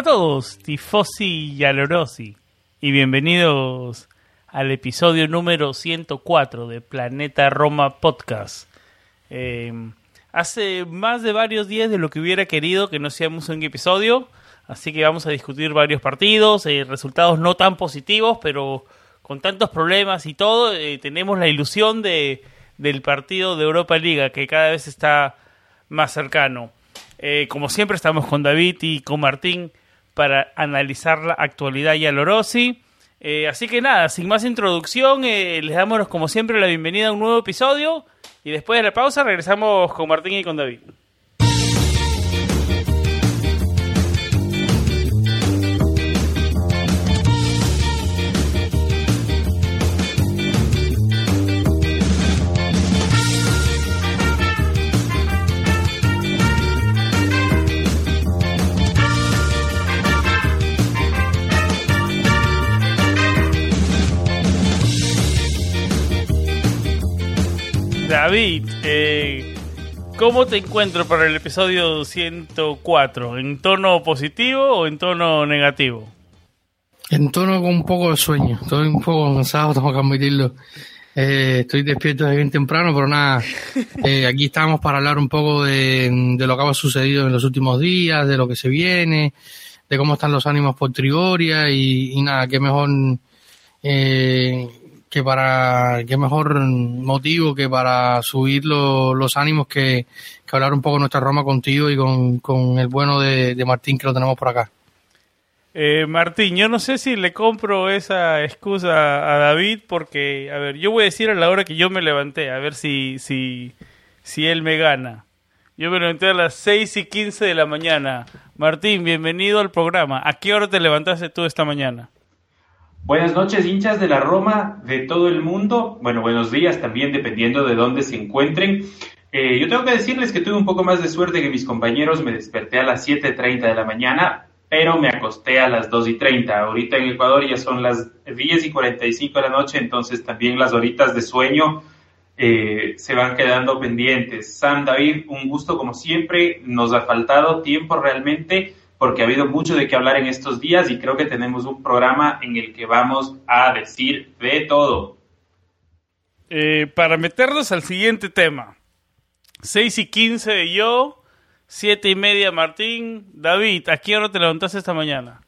Hola a todos, tifosi y alorosi, y bienvenidos al episodio número 104 de Planeta Roma Podcast. Eh, hace más de varios días de lo que hubiera querido que no hacíamos un episodio, así que vamos a discutir varios partidos, eh, resultados no tan positivos, pero con tantos problemas y todo, eh, tenemos la ilusión de, del partido de Europa Liga que cada vez está más cercano. Eh, como siempre estamos con David y con Martín para analizar la actualidad y a Lorosi. Eh, así que nada, sin más introducción, eh, les damos como siempre la bienvenida a un nuevo episodio y después de la pausa regresamos con Martín y con David. David, eh, ¿cómo te encuentro para el episodio 104? ¿En tono positivo o en tono negativo? En tono con un poco de sueño. Estoy un poco cansado, tengo que admitirlo. Eh, estoy despierto desde bien temprano, pero nada, eh, aquí estamos para hablar un poco de, de, lo que ha sucedido en los últimos días, de lo que se viene, de cómo están los ánimos por Trigoria y, y nada, qué mejor eh, que para qué mejor motivo que para subir lo, los ánimos que, que, hablar un poco de nuestra Roma contigo y con, con el bueno de, de, Martín que lo tenemos por acá. Eh, Martín, yo no sé si le compro esa excusa a David porque, a ver, yo voy a decir a la hora que yo me levanté, a ver si, si, si él me gana. Yo me levanté a las 6 y 15 de la mañana. Martín, bienvenido al programa. ¿A qué hora te levantaste tú esta mañana? Buenas noches, hinchas de la Roma de todo el mundo. Bueno, buenos días también, dependiendo de dónde se encuentren. Eh, yo tengo que decirles que tuve un poco más de suerte que mis compañeros. Me desperté a las 7.30 de la mañana, pero me acosté a las 2.30. Ahorita en Ecuador ya son las 10 y 45 de la noche, entonces también las horitas de sueño eh, se van quedando pendientes. Sam, David, un gusto como siempre. Nos ha faltado tiempo realmente porque ha habido mucho de qué hablar en estos días y creo que tenemos un programa en el que vamos a decir de todo. Eh, para meternos al siguiente tema. 6 y 15 yo, 7 y media Martín. David, ¿a qué hora te levantaste esta mañana?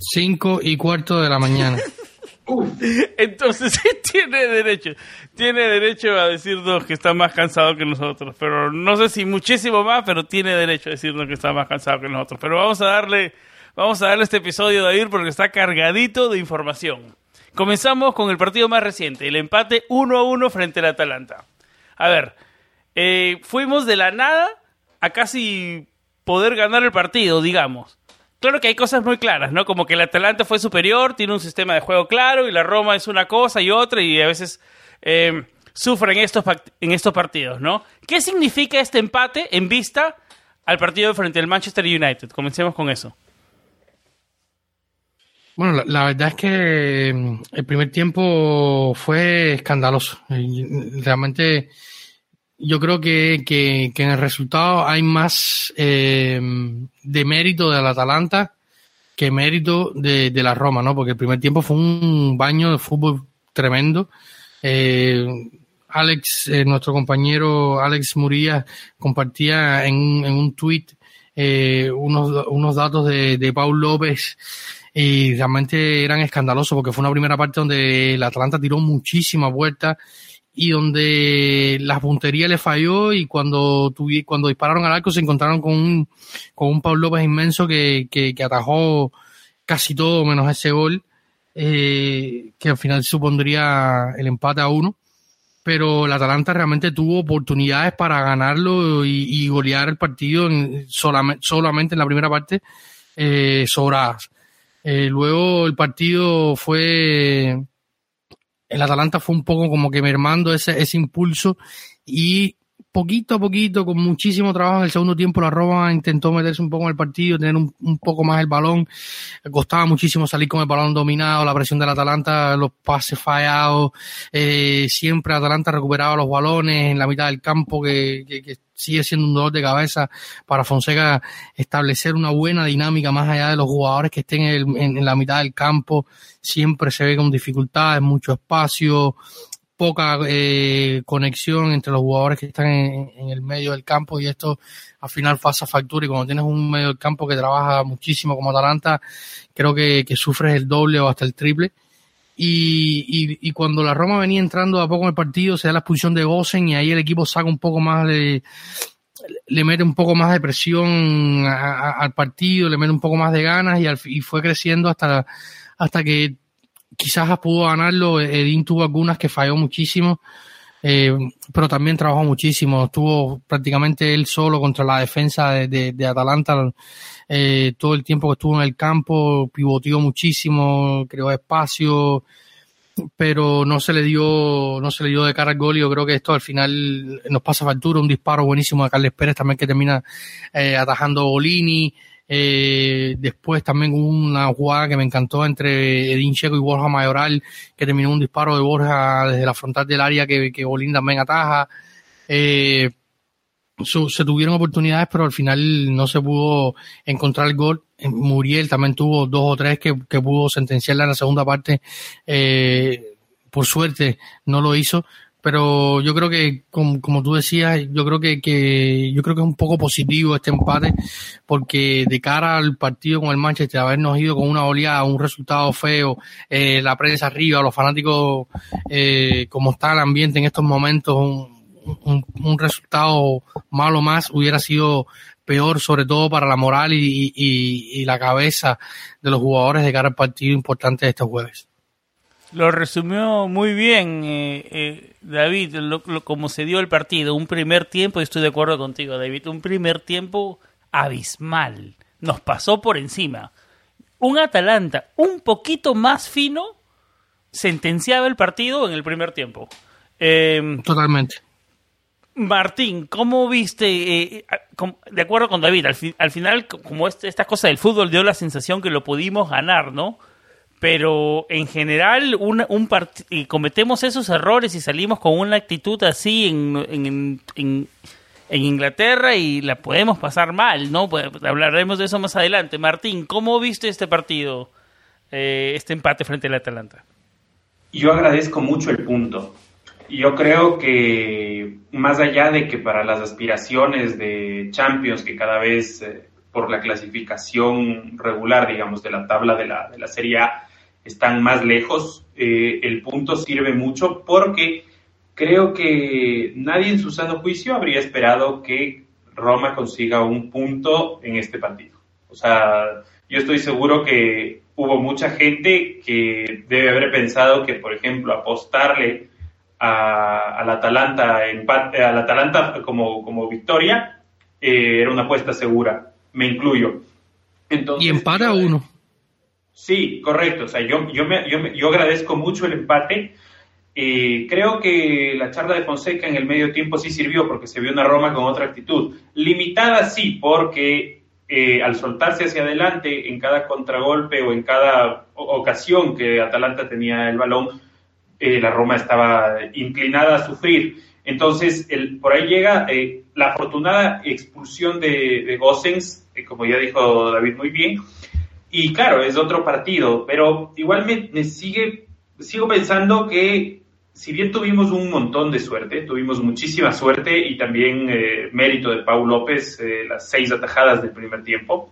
5 y cuarto de la mañana. Entonces tiene derecho, tiene derecho a decirnos que está más cansado que nosotros, pero no sé si muchísimo más, pero tiene derecho a decirnos que está más cansado que nosotros. Pero vamos a darle, vamos a darle este episodio David porque está cargadito de información. Comenzamos con el partido más reciente, el empate 1 a 1 frente al Atalanta. A ver, eh, fuimos de la nada a casi poder ganar el partido, digamos claro que hay cosas muy claras, ¿no? Como que el Atalanta fue superior, tiene un sistema de juego claro y la Roma es una cosa y otra y a veces eh, sufren estos, en estos partidos, ¿no? ¿Qué significa este empate en vista al partido frente al Manchester United? Comencemos con eso. Bueno, la, la, verdad es que el primer tiempo fue escandaloso. Realmente yo creo que, que, en el resultado hay más eh, de mérito del Atalanta que mérito de, de, la Roma, ¿no? Porque el primer tiempo fue un baño de fútbol tremendo. Eh, Alex, eh, nuestro compañero Alex Murillas, compartía en, en un tuit eh, unos, unos datos de, de Paul López y realmente eran escandalosos porque fue una primera parte donde el Atalanta tiró muchísimas vueltas y donde la puntería le falló y cuando cuando dispararon al arco se encontraron con un, con un Pablo López inmenso que, que, atajó casi todo menos ese gol, eh, que al final supondría el empate a uno. Pero el Atalanta realmente tuvo oportunidades para ganarlo y, golear el partido en, solamente, solamente en la primera parte eh, sobradas. Eh, luego el partido fue, el Atalanta fue un poco como que mermando ese, ese impulso y poquito a poquito, con muchísimo trabajo en el segundo tiempo, la Roma intentó meterse un poco en el partido, tener un, un, poco más el balón. Costaba muchísimo salir con el balón dominado, la presión del Atalanta, los pases fallados. Eh, siempre Atalanta recuperaba los balones en la mitad del campo, que, que, que sigue siendo un dolor de cabeza para Fonseca establecer una buena dinámica más allá de los jugadores que estén en, el, en, en la mitad del campo. Siempre se ve con dificultades, mucho espacio, poca eh, conexión entre los jugadores que están en, el medio del campo y esto al final pasa factura y cuando tienes un medio del campo que trabaja muchísimo como Atalanta, creo que, que sufres el doble o hasta el triple. Y, y, y, cuando la Roma venía entrando a poco en el partido, se da la expulsión de Gosen y ahí el equipo saca un poco más de, le mete un poco más de presión a, al partido, le mete un poco más de ganas y, al, y fue creciendo hasta, hasta que quizás pudo ganarlo. Edín tuvo algunas que falló muchísimo, eh, pero también trabajó muchísimo. Estuvo prácticamente él solo contra la defensa de, Atalanta eh, todo el tiempo que estuvo en el campo, pivoteó muchísimo, creó espacio, pero no se le dio, no se le dio de cara al gol y yo creo que esto al final nos pasa factura, un disparo buenísimo de Carles Pérez también que termina eh, atajando Bolini. Eh, después también hubo una jugada que me encantó entre Edín Checo y Borja Mayoral, que terminó un disparo de Borja desde la frontal del área que, que Bolín también ataja. Eh, su, se tuvieron oportunidades, pero al final no se pudo encontrar el gol. Muriel también tuvo dos o tres que, que pudo sentenciarla en la segunda parte. Eh, por suerte no lo hizo, pero yo creo que como, como tú decías yo creo que, que, yo creo que es un poco positivo este empate porque de cara al partido con el Manchester habernos ido con una oleada un resultado feo eh, la prensa arriba los fanáticos eh, como está el ambiente en estos momentos un, un, resultado malo más hubiera sido peor sobre todo para la moral y, y, y la cabeza de los jugadores de cara al partido importante de este jueves lo resumió muy bien eh, eh, David, lo, lo, como se dio el partido. Un primer tiempo, y estoy de acuerdo contigo, David, un primer tiempo abismal. Nos pasó por encima. Un Atalanta un poquito más fino sentenciaba el partido en el primer tiempo. Eh, Totalmente. Martín, ¿cómo viste? Eh, de acuerdo con David, al, fi al final, como este, esta cosa del fútbol dio la sensación que lo pudimos ganar, ¿no? Pero en general una, un y cometemos esos errores y salimos con una actitud así en, en, en, en, Inglaterra y la podemos pasar mal, ¿no? Pues hablaremos de eso más adelante. Martín, ¿cómo viste este partido, eh, este empate frente al Atalanta? Yo agradezco mucho el punto. Yo creo que más allá de que para las aspiraciones de Champions, que cada vez... Eh, por la clasificación regular, digamos, de la tabla de la, de la Serie A, están más lejos. Eh, el punto sirve mucho porque creo que nadie en su sano juicio habría esperado que Roma consiga un punto en este partido. O sea, yo estoy seguro que hubo mucha gente que debe haber pensado que, por ejemplo, apostarle al Atalanta, empate, al Atalanta como, como victoria eh, era una apuesta segura me incluyo. Entonces, y empata uno. Sí, correcto. O sea, yo, yo, me, yo, yo agradezco mucho el empate. Eh, creo que la charla de Fonseca en el medio tiempo sí sirvió porque se vio una Roma con otra actitud. Limitada sí, porque eh, al soltarse hacia adelante en cada contragolpe o en cada ocasión que Atalanta tenía el balón, eh, la Roma estaba inclinada a sufrir. Entonces, el, por ahí llega eh, la afortunada expulsión de, de Gossens, eh, como ya dijo David muy bien. Y claro, es otro partido, pero igual me, sigue, sigo pensando que si bien tuvimos un montón de suerte, tuvimos muchísima suerte y también eh, mérito de Pau López, eh, las seis atajadas del primer tiempo,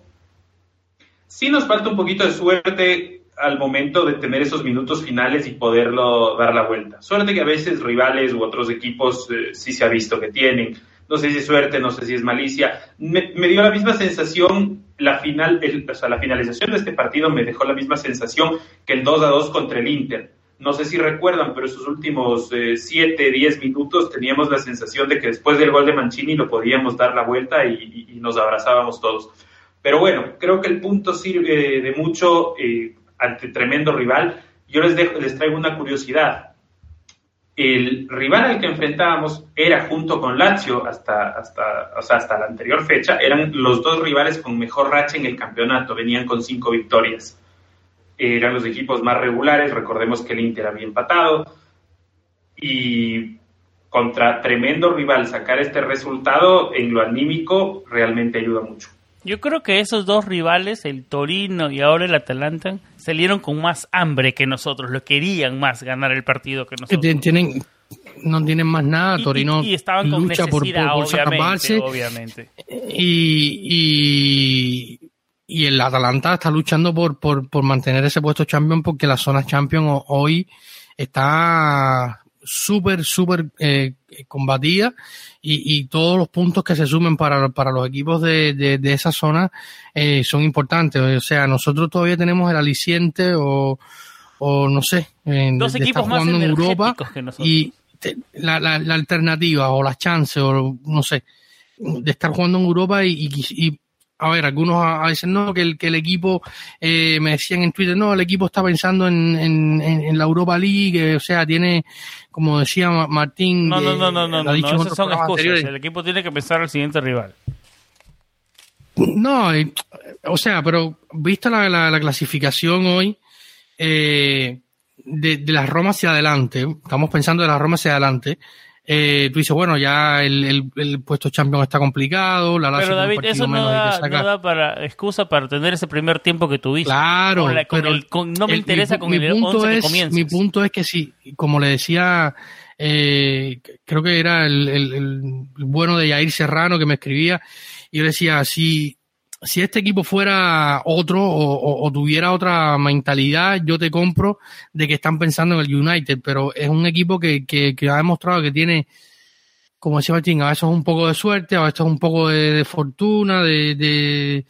sí nos falta un poquito de suerte al momento de tener esos minutos finales y poderlo dar la vuelta. Suerte que a veces rivales u otros equipos eh, sí se ha visto que tienen. No sé si es suerte, no sé si es malicia. Me, dio la misma sensación, la, final, o sea, la finalización de este partido me dejó la misma sensación que el 2 a 2 contra el Inter. No sé si recuerdan, pero esos últimos 7, eh, 10 minutos teníamos la sensación de que después del gol de Mancini lo podíamos dar la vuelta y, nos abrazábamos todos. Pero bueno, creo que el punto sirve de mucho. Eh, ante tremendo rival. Yo les, dejo, les traigo una curiosidad. El rival al que enfrentábamos era junto con Lazio hasta, hasta, o sea, hasta la anterior fecha, eran los dos rivales con mejor racha en el campeonato, venían con cinco victorias. Eran los equipos más regulares, recordemos que el Inter había empatado y contra tremendo rival sacar este resultado en lo anímico realmente ayuda mucho. Yo creo que esos dos rivales, el Torino y ahora el Atalanta, salieron con más hambre que nosotros, lo querían más ganar el partido que nosotros. Tienen, no tienen más nada, Torino y, estaban con lucha por, obviamente, obviamente. Y, y, el Atalanta está luchando por, por, por mantener ese puesto champion porque la zona champion hoy está súper, súper eh, combatida y, y, todos los puntos que se sumen para, para los equipos de, de, esa zona eh, son importantes. O sea, nosotros todavía tenemos el aliciente o, o no sé, Dos equipos más en Europa y la, la, la, alternativa o las chances o no sé, de estar jugando en Europa y, y, a ver, algunos a, veces no, que el, que el equipo, eh, me decían en Twitter, no, el equipo está pensando en, en, en la Europa League, o sea, tiene, como decía Martín. No, no, no, no, no, no, esas son excusas. El equipo tiene que pensar al siguiente rival. No, o sea, pero vista la, la, clasificación hoy eh, de, de la Roma hacia adelante, estamos pensando de la Roma hacia adelante, eh, tú dices, bueno, ya el, el, puesto champion está complicado. La pero David, eso no da, para excusa para tener ese primer tiempo que tuviste. Claro, pero no me interesa con el punto es, Mi punto es que sí, como le decía, eh, creo que era el, el, bueno de Yair Serrano que me escribía, y yo le decía, si si este equipo fuera otro o, tuviera otra mentalidad, yo te compro de que están pensando en el United, pero es un equipo que, que, ha demostrado que tiene, como decía Martín, a veces un poco de suerte, a veces un poco de, fortuna, de, de,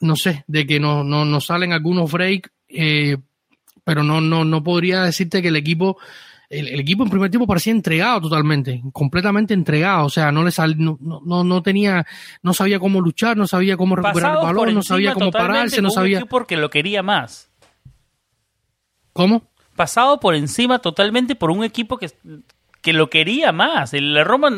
no sé, de que no, no, no salen algunos breaks, eh, pero no, no, no podría decirte que el equipo el, equipo en primer tiempo parecía entregado totalmente, completamente entregado, o sea, no le sal, no, no, no tenía, no sabía cómo luchar, no sabía cómo recuperar el balón, no sabía cómo pararse, no sabía. Porque lo quería más. ¿Cómo? Pasado por encima totalmente por un equipo que, que lo quería más. El Roma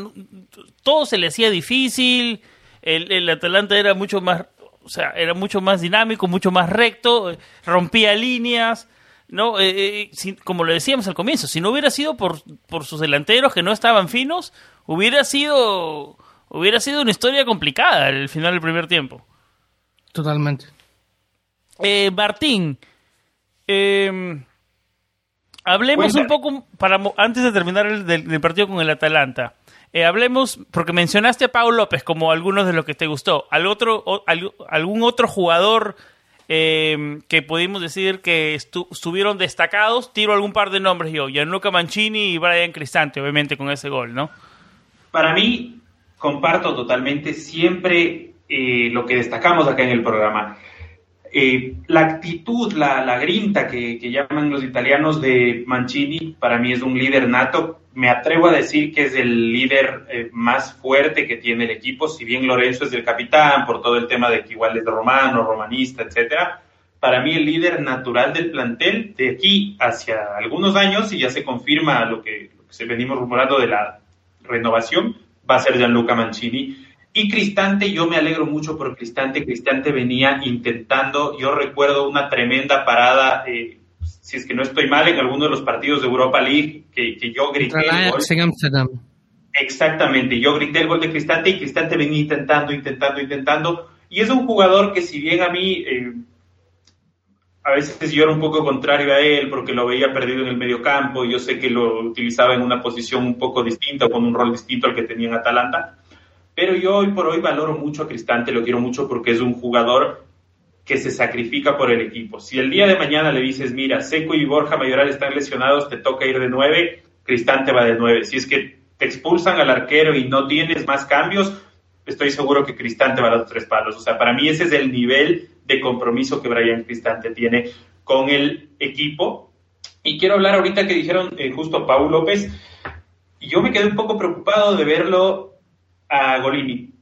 todo se le hacía difícil, el, el Atalanta era mucho más, o sea, era mucho más dinámico, mucho más recto, rompía líneas no eh, eh como lo decíamos al comienzo si no hubiera sido por, por sus delanteros que no estaban finos hubiera sido hubiera sido una historia complicada el final del primer tiempo. Totalmente. Eh, Martín eh, hablemos un poco para antes de terminar el del, partido con el Atalanta. Hablemos, porque mencionaste a Pau López como algunos de los que te gustó. ¿Al otro, ¿Algún otro jugador eh, que pudimos decir que estuvieron destacados. Tiro algún par de nombres yo, Gianluca Mancini y Brian Cristante, obviamente con ese gol, ¿no? Para mí, comparto totalmente siempre eh, lo que destacamos acá en el programa. Eh, la actitud, la, la grinta que, llaman los italianos de Mancini, para mí es un líder nato. Me atrevo a decir que es el líder eh, más fuerte que tiene el equipo, si bien Lorenzo es el capitán por todo el tema de que igual es romano, romanista, etcétera. Para mí el líder natural del plantel de aquí hacia algunos años, y ya se confirma lo que, se venimos rumorando de la renovación, va a ser Gianluca Mancini y Cristante, yo me alegro mucho por Cristante. Cristante venía intentando, yo recuerdo una tremenda parada, eh, si es que no estoy mal, en alguno de los partidos de Europa League, que, yo grité. El gol. Exactamente, yo grité el gol de Cristante y Cristante venía intentando, intentando, intentando. Y es un jugador que, si bien a mí. Eh, a veces yo era un poco contrario a él porque lo veía perdido en el medio campo, yo sé que lo utilizaba en una posición un poco distinta, con un rol distinto al que tenía en Atalanta, pero yo hoy por hoy valoro mucho a Cristante, lo quiero mucho porque es un jugador que se sacrifica por el equipo. Si el día de mañana le dices, mira, Seco y Borja Mayoral están lesionados, te toca ir de nueve, Cristante va de nueve. Si es que te expulsan al arquero y no tienes más cambios, estoy seguro que Cristante va a dar tres palos. O sea, para mí ese es el nivel de compromiso que Brian Cristante tiene con el equipo. Y quiero hablar ahorita que dijeron eh, justo Paul López. Yo me quedé un poco preocupado de verlo a Golini.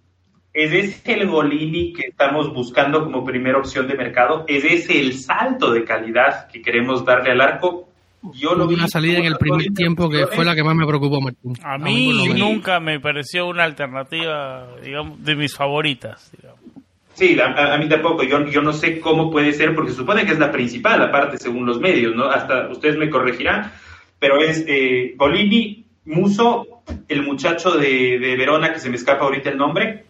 ¿Es ese el Golini que estamos buscando como primera opción de mercado? ¿Es ese el salto de calidad que queremos darle al arco? Yo lo vi una salida en el primer tiempo que fue la que más me preocupó, Martín. A mí, nunca me pareció una alternativa, digamos, de mis favoritas. Sí, a, mí tampoco. Yo, yo no sé cómo puede ser, porque supone que es la principal, aparte, según los medios, ¿no? Hasta ustedes me corregirán, pero es eh, Bolini, Muso, el muchacho de, de Verona, que se me escapa ahorita el nombre,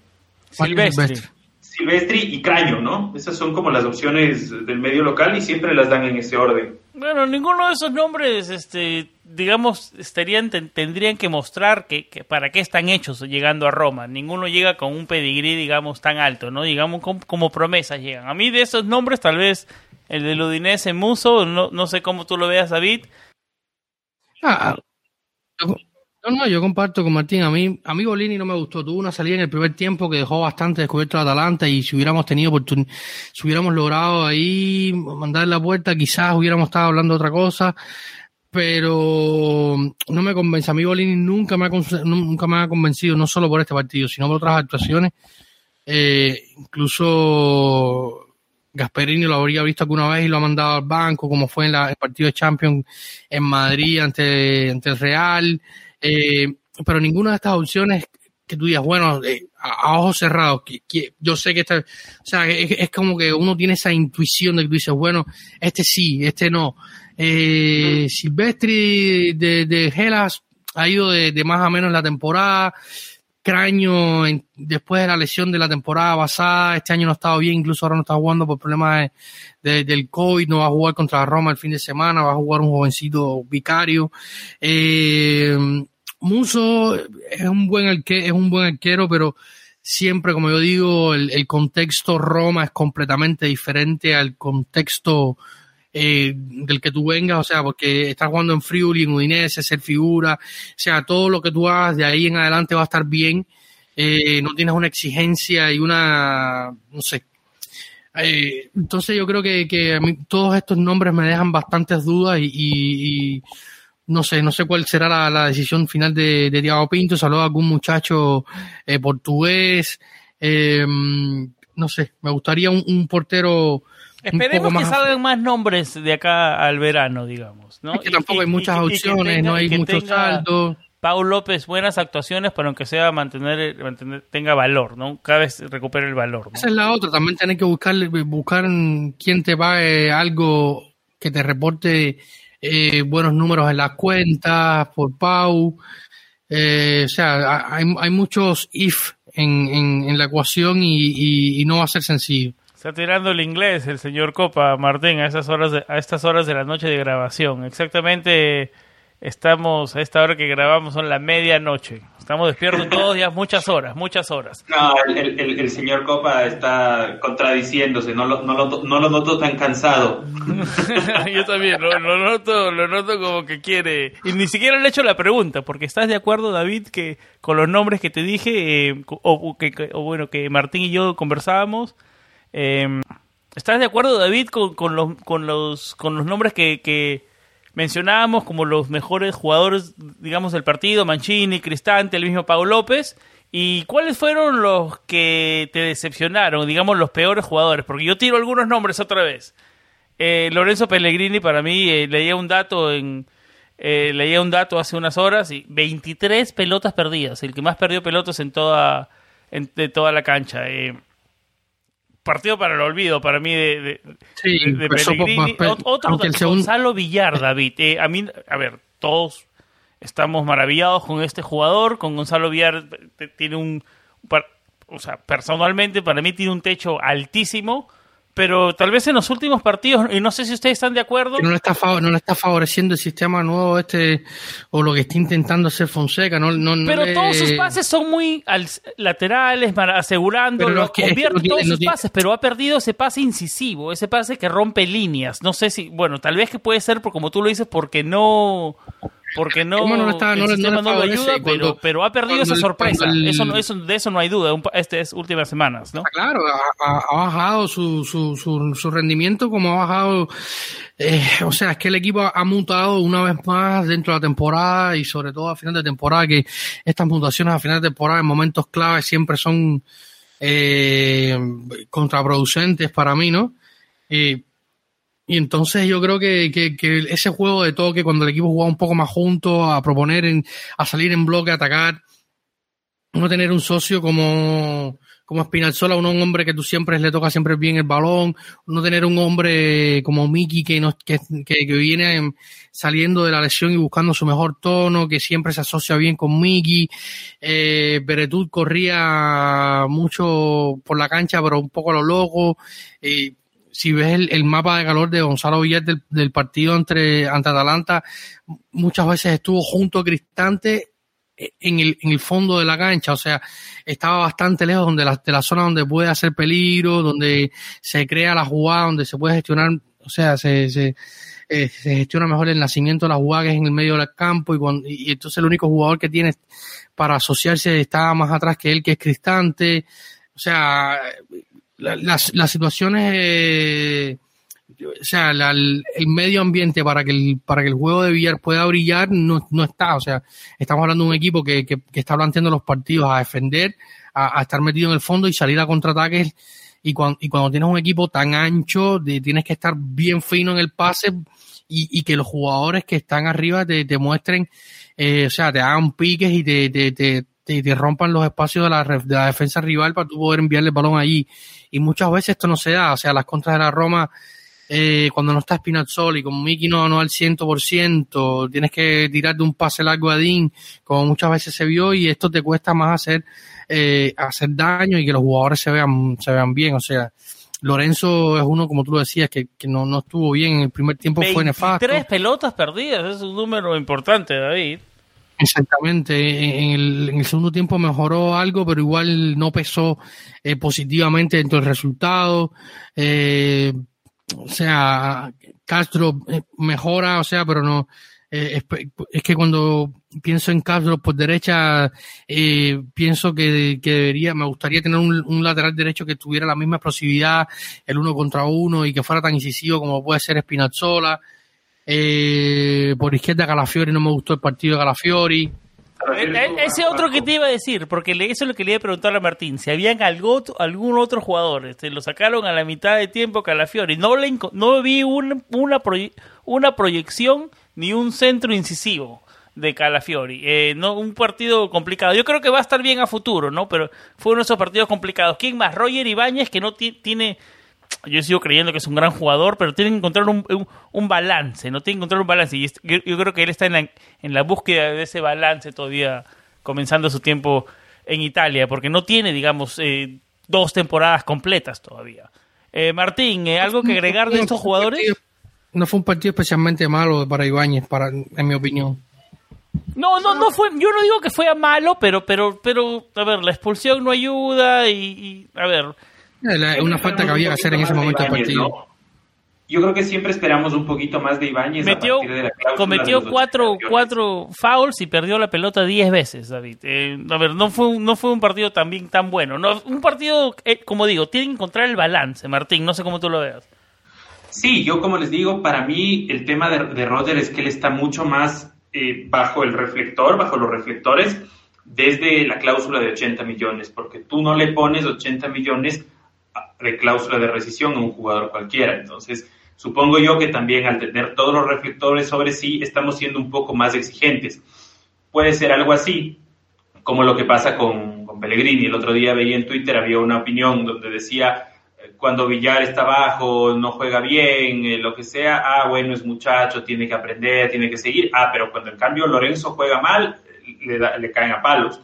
Silvestri. Silvestri y Craño, ¿no? Esas son como las opciones del medio local y siempre las dan en ese orden. Bueno, ninguno de esos nombres, este, digamos, estarían tendrían que mostrar que, para qué están hechos llegando a Roma. Ninguno llega con un pedigrí, digamos, tan alto, ¿no? Digamos, como, promesas llegan. A mí de esos nombres, tal vez el del Udinese Muso, no, no sé cómo tú lo veas, David. Ah, no, no, yo comparto con Martín. A mí, a mí Bolini no me gustó. Tuvo una salida en el primer tiempo que dejó bastante descubierto a Atalanta y si hubiéramos tenido oportunidad, si hubiéramos logrado ahí mandar la puerta, quizás hubiéramos estado hablando otra cosa. Pero no me convence. A mí Bolini nunca me ha, nunca me ha convencido, no solo por este partido, sino por otras actuaciones. Eh, incluso Gasperini lo habría visto alguna vez y lo ha mandado al banco, como fue en el partido de Champions en Madrid ante, ante el Real. Eh, pero ninguna de estas opciones que tú digas, bueno, eh, a, ojos cerrados, que, yo sé que esta, o sea, es, como que uno tiene esa intuición de que tú dices, bueno, este sí, este no. Eh, Silvestri de, de Gelas ha ido de, más o menos la temporada. Craño, después de la lesión de la temporada pasada, este año no ha estado bien, incluso ahora no está jugando por problemas de, del COVID, no va a jugar contra Roma el fin de semana, va a jugar un jovencito vicario. Eh, Muso es un buen arquero, es un buen arquero, pero siempre, como yo digo, el, contexto Roma es completamente diferente al contexto eh, del que tú vengas, o sea, porque estás jugando en Friuli, en Udinese, ser figura, o sea, todo lo que tú hagas de ahí en adelante va a estar bien, eh, no tienes una exigencia y una, no sé. Eh, entonces yo creo que, a mí todos estos nombres me dejan bastantes dudas y no sé, no sé cuál será la, decisión final de, de Thiago Pinto. Saludo a algún muchacho eh, portugués. Eh, no sé, me gustaría un, portero. Esperemos que salgan más nombres de acá al verano, digamos. ¿no? Es que tampoco hay muchas opciones, no hay muchos saldos. Paul López, buenas actuaciones, pero aunque sea mantener, tenga valor, ¿no? Cada vez recupere el valor. Esa es la otra, también tienes que buscar, buscar quién te pague algo que te reporte eh, buenos números en las cuentas, por Pau. Eh, o sea, hay, hay muchos if en, en, la ecuación y, y, no va a ser sencillo. Está tirando el inglés el señor Copa, Martín, a, esas horas a estas horas de la noche de grabación. Exactamente Estamos, a esta hora que grabamos son la medianoche. Estamos despiertos todos días, muchas horas, muchas horas. No, el, señor Copa está contradiciéndose, no lo, no lo, no lo noto tan cansado. Yo también, lo, noto, lo noto como que quiere. Y ni siquiera le he hecho la pregunta, porque estás de acuerdo, David, que con los nombres que te dije, eh, o, que, o bueno, que Martín y yo conversábamos, eh, ¿estás de acuerdo, David, con, con, los, con, los, con los nombres que, que mencionábamos como los mejores jugadores, digamos, del partido, Mancini, Cristante, el mismo Pablo López. ¿Y cuáles fueron los que te decepcionaron, digamos, los peores jugadores? Porque yo tiro algunos nombres otra vez. Eh, Lorenzo Pellegrini, para mí, eh, leía un dato en... Eh, leía un dato hace unas horas y 23 pelotas perdidas, el que más perdió pelotas en toda, de toda la cancha partido para el olvido para mí de, de, Pellegrini. Otro Gonzalo Villar, David. Eh, a mí, a ver, todos estamos maravillados con este jugador, con Gonzalo Villar tiene un, o sea, personalmente para mí tiene un techo altísimo, pero tal vez en los últimos partidos, y no sé si ustedes están de acuerdo. No le está, no le está favoreciendo el sistema nuevo este, o lo que está intentando hacer Fonseca. No, no, pero todos sus pases son muy laterales, asegurando, los convierte todos sus pases, pero ha perdido ese pase incisivo, ese pase que rompe líneas. No sé si, bueno, tal vez que puede ser, por, como tú lo dices, porque no porque no, no, está, no, sistema no, lo ayuda, pero, pero, ha perdido esa sorpresa. eso, eso, de eso no hay duda. Estas últimas semanas, ¿no? Claro, ha, bajado su, su, su, rendimiento como ha bajado. Eh, o sea, es que el equipo ha mutado una vez más dentro de la temporada y sobre todo a final de temporada, que estas mutaciones a final de temporada en momentos claves siempre son eh, contraproducentes para mí, ¿no? Eh, y entonces yo creo que, que, ese juego de toque, cuando el equipo jugaba un poco más junto, a proponer, en, a salir en bloque, a atacar, no tener un socio como, como Espinalzola, un hombre que tú siempre le toca siempre bien el balón, no tener un hombre como Miki que, no, que, que, viene saliendo de la lesión y buscando su mejor tono, que siempre se asocia bien con Miki. Eh, corría mucho por la cancha, pero un poco a lo loco. Eh, si ves el, mapa de calor de Gonzalo Villar del, partido entre, ante Atalanta, muchas veces estuvo junto a Cristante en el, en el fondo de la cancha, o sea, estaba bastante lejos donde la, de la zona donde puede hacer peligro, donde se crea la jugada, donde se puede gestionar, o sea, se, eh, gestiona mejor el nacimiento de la jugada que es en el medio del campo y, cuando, y entonces el único jugador que tiene para asociarse está más atrás que él, que es Cristante, o sea, las, las situaciones, eh, o sea, el medio ambiente para que el, para que el juego de billar pueda brillar no, no está. O sea, estamos hablando de un equipo que, que, está planteando los partidos a defender, a, estar metido en el fondo y salir a contraataques. Y cuando, y cuando tienes un equipo tan ancho, tienes que estar bien fino en el pase y, y que los jugadores que están arriba te, te muestren, eh, o sea, te hagan piques y te, te, te te, te, rompan los espacios de la, de la defensa rival para tú poder enviarle el balón allí y muchas veces esto no se da, o sea, las contras de la Roma, eh, cuando no está Spinazzola y con Miki no, no al 100%, tienes que tirar de un pase largo a Dean, como muchas veces se vio, y esto te cuesta más hacer, eh, hacer daño y que los jugadores se vean, se vean bien, o sea, Lorenzo es uno, como tú lo decías, que, que no, no estuvo bien en el primer tiempo, fue nefasto. Tres pelotas perdidas, es un número importante, David. Exactamente, en el, en el, segundo tiempo mejoró algo, pero igual no pesó eh, positivamente dentro del resultado. Eh, o sea, Castro eh, mejora, o sea, pero no. Eh, es, que cuando pienso en Castro por derecha, eh, pienso que, que, debería, me gustaría tener un, un, lateral derecho que tuviera la misma explosividad, el uno contra uno y que fuera tan incisivo como puede ser Spinazzola. Eh, por izquierda Calafiori no me gustó el partido de Calafiori. Eh, eh, ese otro que te iba a decir, porque eso es lo que le iba a preguntar a Martín, si habían algo, algún otro jugador, este, lo sacaron a la mitad de tiempo Calafiori, no, le, no vi una, una proyección ni un centro incisivo de Calafiori. Eh, no, un partido complicado. Yo creo que va a estar bien a futuro, ¿no? Pero fue uno de esos partidos complicados. ¿Quién más? Roger Ibáñez, que no tiene yo sigo creyendo que es un gran jugador, pero tiene que encontrar un, un, balance, no tiene que encontrar un balance. Y yo, creo que él está en la, en la búsqueda de ese balance todavía, comenzando su tiempo en Italia, porque no tiene, digamos, eh, dos temporadas completas todavía. Eh, Martín, ¿eh, ¿algo que agregar de estos jugadores? No fue un partido especialmente malo para Ibáñez, para, en mi opinión. No, no, no fue. Yo no digo que fue malo, pero, pero, pero, a ver, la expulsión no ayuda y, y a ver, una falta que había que hacer en ese momento del partido. Yo creo que siempre esperamos un poquito más de Ibáñez. Metió, cometió cuatro, cuatro fouls y perdió la pelota diez veces, David. Eh, a ver, no fue, no fue un partido también tan bueno. No, un partido, eh, como digo, tiene que encontrar el balance, Martín. No sé cómo tú lo veas. Sí, yo como les digo, para mí el tema de, de Roger es que él está mucho más eh, bajo el reflector, bajo los reflectores, desde la cláusula de 80 millones, porque tú no le pones 80 millones de cláusula de rescisión a un jugador cualquiera. Entonces, supongo yo que también al tener todos los reflectores sobre sí, estamos siendo un poco más exigentes. Puede ser algo así, como lo que pasa con, con Pellegrini. El otro día veía en Twitter, había una opinión donde decía, eh, cuando Villar está bajo, no juega bien, eh, lo que sea, ah, bueno, es muchacho, tiene que aprender, tiene que seguir. Ah, pero cuando en cambio Lorenzo juega mal, le, le caen a palos.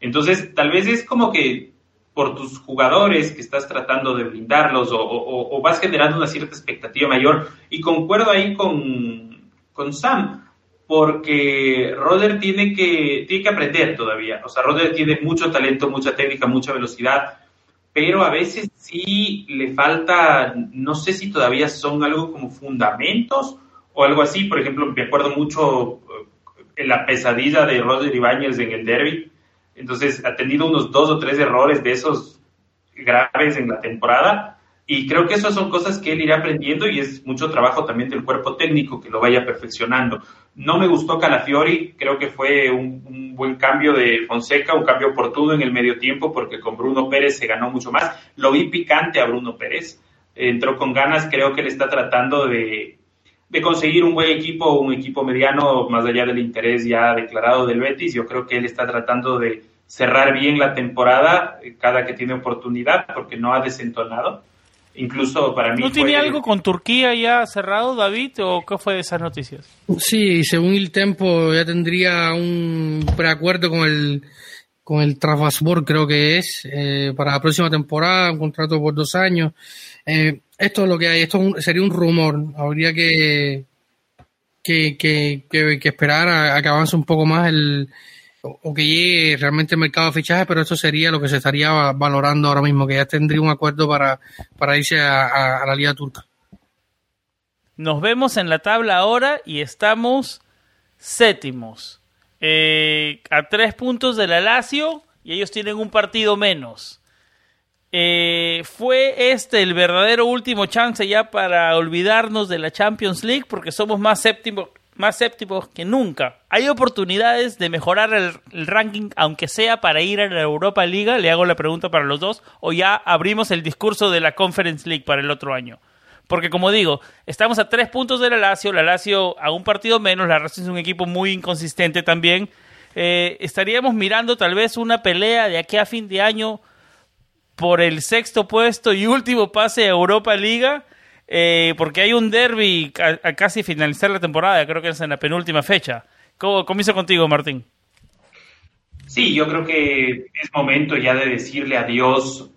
Entonces, tal vez es como que por tus jugadores que estás tratando de blindarlos o, vas generando una cierta expectativa mayor. Y concuerdo ahí con, con Sam, porque Roder tiene que, tiene que aprender todavía. O sea, Roder tiene mucho talento, mucha técnica, mucha velocidad, pero a veces sí le falta, no sé si todavía son algo como fundamentos o algo así. Por ejemplo, me acuerdo mucho eh, en la pesadilla de Roder Ibáñez en el derby, entonces ha tenido unos dos o tres errores de esos graves en la temporada y creo que esas son cosas que él irá aprendiendo y es mucho trabajo también del cuerpo técnico que lo vaya perfeccionando. No me gustó Calafiori, creo que fue un, buen cambio de Fonseca, un cambio oportuno en el medio tiempo porque con Bruno Pérez se ganó mucho más. Lo vi picante a Bruno Pérez, entró con ganas, creo que él está tratando de, de conseguir un buen equipo, un equipo mediano, más allá del interés ya declarado del Betis. Yo creo que él está tratando de cerrar bien la temporada eh, cada que tiene oportunidad, porque no ha desentonado. Incluso para mí. ¿No tiene algo con Turquía ya cerrado, David, o qué fue de esas noticias? Sí, según el Tempo ya tendría un preacuerdo con el con el Trabzonspor, creo que es, eh, para la próxima temporada, un contrato por dos años. Eh, esto es lo que hay, esto sería un rumor, habría que, que, que, que, esperar a, que avance un poco más el o que llegue realmente el mercado de fichajes, pero esto sería lo que se estaría valorando ahora mismo, que ya tendría un acuerdo para, para irse a, la Liga Turca. Nos vemos en la tabla ahora y estamos séptimos. Eh, a tres puntos de la y ellos tienen un partido menos. Eh, ¿Fue este el verdadero último chance ya para olvidarnos de la Champions League? Porque somos más séptimos, más séptimos que nunca. ¿Hay oportunidades de mejorar el, ranking, aunque sea para ir a la Europa League? Le hago la pregunta para los dos. ¿O ya abrimos el discurso de la Conference League para el otro año? Porque como digo, estamos a tres puntos de la Lazio, la Lazio a un partido menos, la Lazio es un equipo muy inconsistente también. Eh, estaríamos mirando tal vez una pelea de aquí a fin de año por el sexto puesto y último pase a Europa Liga, eh, porque hay un derby a, casi finalizar la temporada, creo que es en la penúltima fecha. ¿Cómo comienzo contigo, Martín? Sí, yo creo que es momento ya de decirle adiós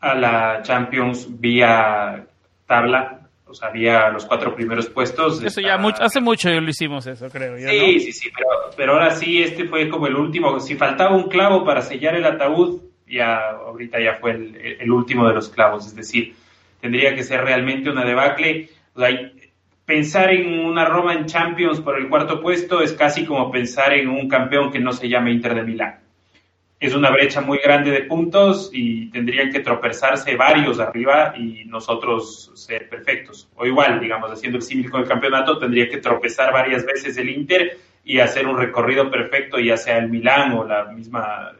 a la Champions vía tabla, o sea, vía los cuatro primeros puestos. Eso ya hace mucho lo hicimos eso, creo. sí, sí, sí, pero, pero ahora sí, este fue como el último. Si faltaba un clavo para sellar el ataúd, ya ahorita ya fue el, último de los clavos, es decir, tendría que ser realmente una debacle. pensar en una Roma en Champions por el cuarto puesto es casi como pensar en un campeón que no se llame Inter de Milán. Es una brecha muy grande de puntos y tendrían que tropezarse varios arriba y nosotros ser perfectos. O igual, digamos, haciendo el símil con el campeonato, tendría que tropezar varias veces el Inter y hacer un recorrido perfecto, ya sea el Milán o la misma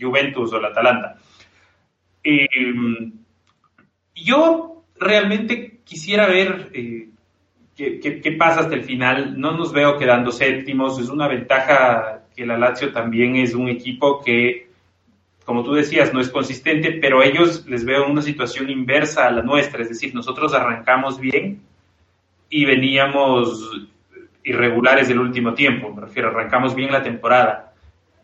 Juventus o la Atalanta. Em, yo realmente quisiera ver eh, qué, pasa hasta el final. No nos veo quedando séptimos. Es una ventaja que la Lazio también es un equipo que, como tú decías, no es consistente, pero ellos les veo una situación inversa a la nuestra. Es decir, nosotros arrancamos bien y veníamos irregulares del último tiempo. Me refiero, arrancamos bien la temporada